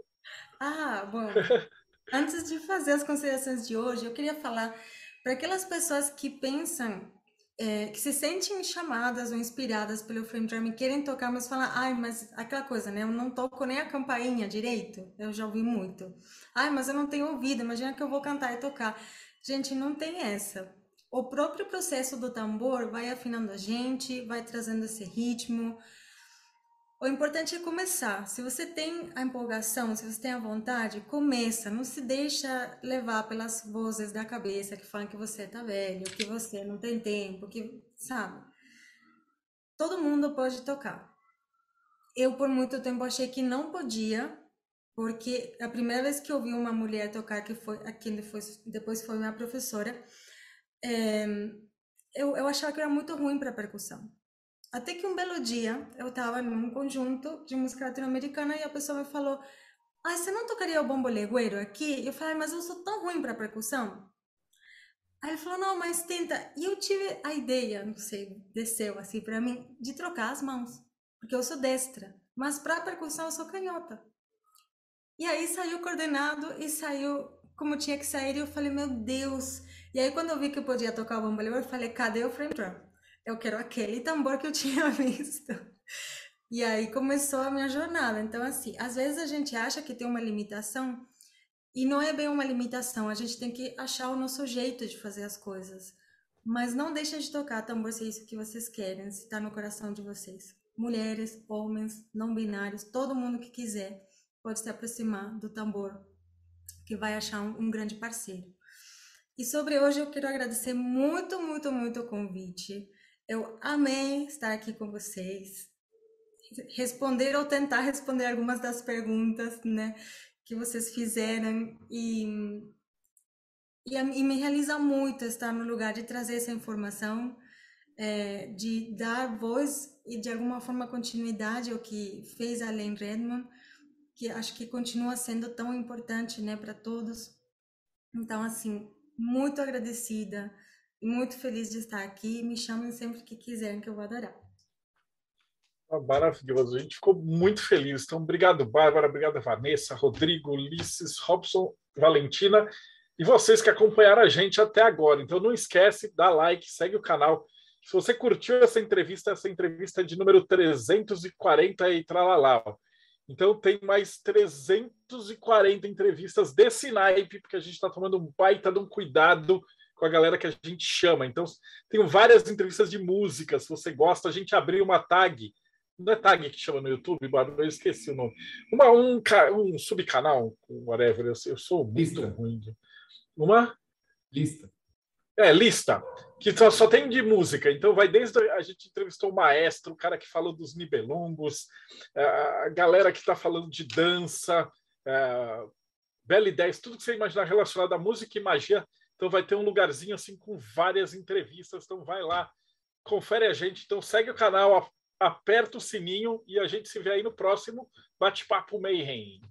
Ah, bom. (laughs) Antes de fazer as considerações de hoje, eu queria falar para aquelas pessoas que pensam, é, que se sentem chamadas ou inspiradas pelo Frame Drum e querem tocar, mas falam, ai, mas aquela coisa, né? Eu não toco nem a campainha direito. Eu já ouvi muito. Ai, mas eu não tenho ouvido, imagina que eu vou cantar e tocar. Gente, não tem essa. O próprio processo do tambor vai afinando a gente, vai trazendo esse ritmo. O importante é começar. Se você tem a empolgação, se você tem a vontade, começa. Não se deixa levar pelas vozes da cabeça que falam que você tá velho, que você não tem tempo, que sabe? Todo mundo pode tocar. Eu por muito tempo achei que não podia, porque a primeira vez que eu vi uma mulher tocar, que foi aquele foi depois foi minha professora, é, eu, eu achava que era muito ruim para percussão. Até que um belo dia eu estava num conjunto de música latino-americana e a pessoa me falou: Ah, você não tocaria o bombo legüero aqui? Eu falei: Mas eu sou tão ruim para percussão. Aí ele falou: Não, mas tenta. E eu tive a ideia, não sei, desceu assim para mim, de trocar as mãos, porque eu sou destra, mas para percussão eu sou canhota. E aí saiu coordenado e saiu como tinha que sair. E eu falei: Meu Deus. E aí quando eu vi que eu podia tocar o bombo legüero, eu falei: Cadê o frame drum? Eu quero aquele tambor que eu (laughs) tinha visto. E aí começou a minha jornada. Então, assim, às vezes a gente acha que tem uma limitação e não é bem uma limitação. A gente tem que achar o nosso jeito de fazer as coisas. Mas não deixem de tocar tambor se é isso que vocês querem, se está no coração de vocês. mulheres, homens, não binários, todo mundo que quiser pode se aproximar do tambor, que vai achar um, um grande parceiro. E sobre hoje eu quero agradecer muito, muito, muito o convite. Eu amei estar aqui com vocês, responder ou tentar responder algumas das perguntas, né, que vocês fizeram e e, e me realiza muito estar no lugar de trazer essa informação, é, de dar voz e de alguma forma continuidade ao que fez a Len Redmond, que acho que continua sendo tão importante, né, para todos. Então, assim, muito agradecida, muito feliz de estar aqui. Me chamem sempre que quiserem, que eu vou adorar. Ah, maravilhoso, a gente ficou muito feliz. Então, obrigado, Bárbara, obrigado, Vanessa, Rodrigo, Ulisses, Robson, Valentina e vocês que acompanharam a gente até agora. Então, não esquece, dá like, segue o canal. Se você curtiu essa entrevista, essa entrevista é de número 340 e tralalá. Então, tem mais 340 entrevistas desse naipe, porque a gente está tomando um baita de um cuidado com a galera que a gente chama. Então, tem várias entrevistas de música. Se você gosta, a gente abriu uma tag não é tag que chama no YouTube, eu esqueci o nome. Uma, um, um subcanal, whatever, eu, eu sou muito lista. ruim. Uma? Lista. É, lista. Que só, só tem de música. Então vai desde. A gente entrevistou o maestro, o cara que falou dos Nibelungos, a galera que está falando de dança, Bela Ideias, tudo que você imaginar relacionado à música e magia. Então vai ter um lugarzinho assim com várias entrevistas. Então vai lá, confere a gente. Então segue o canal, aperta o sininho e a gente se vê aí no próximo Bate-Papo Mayhem.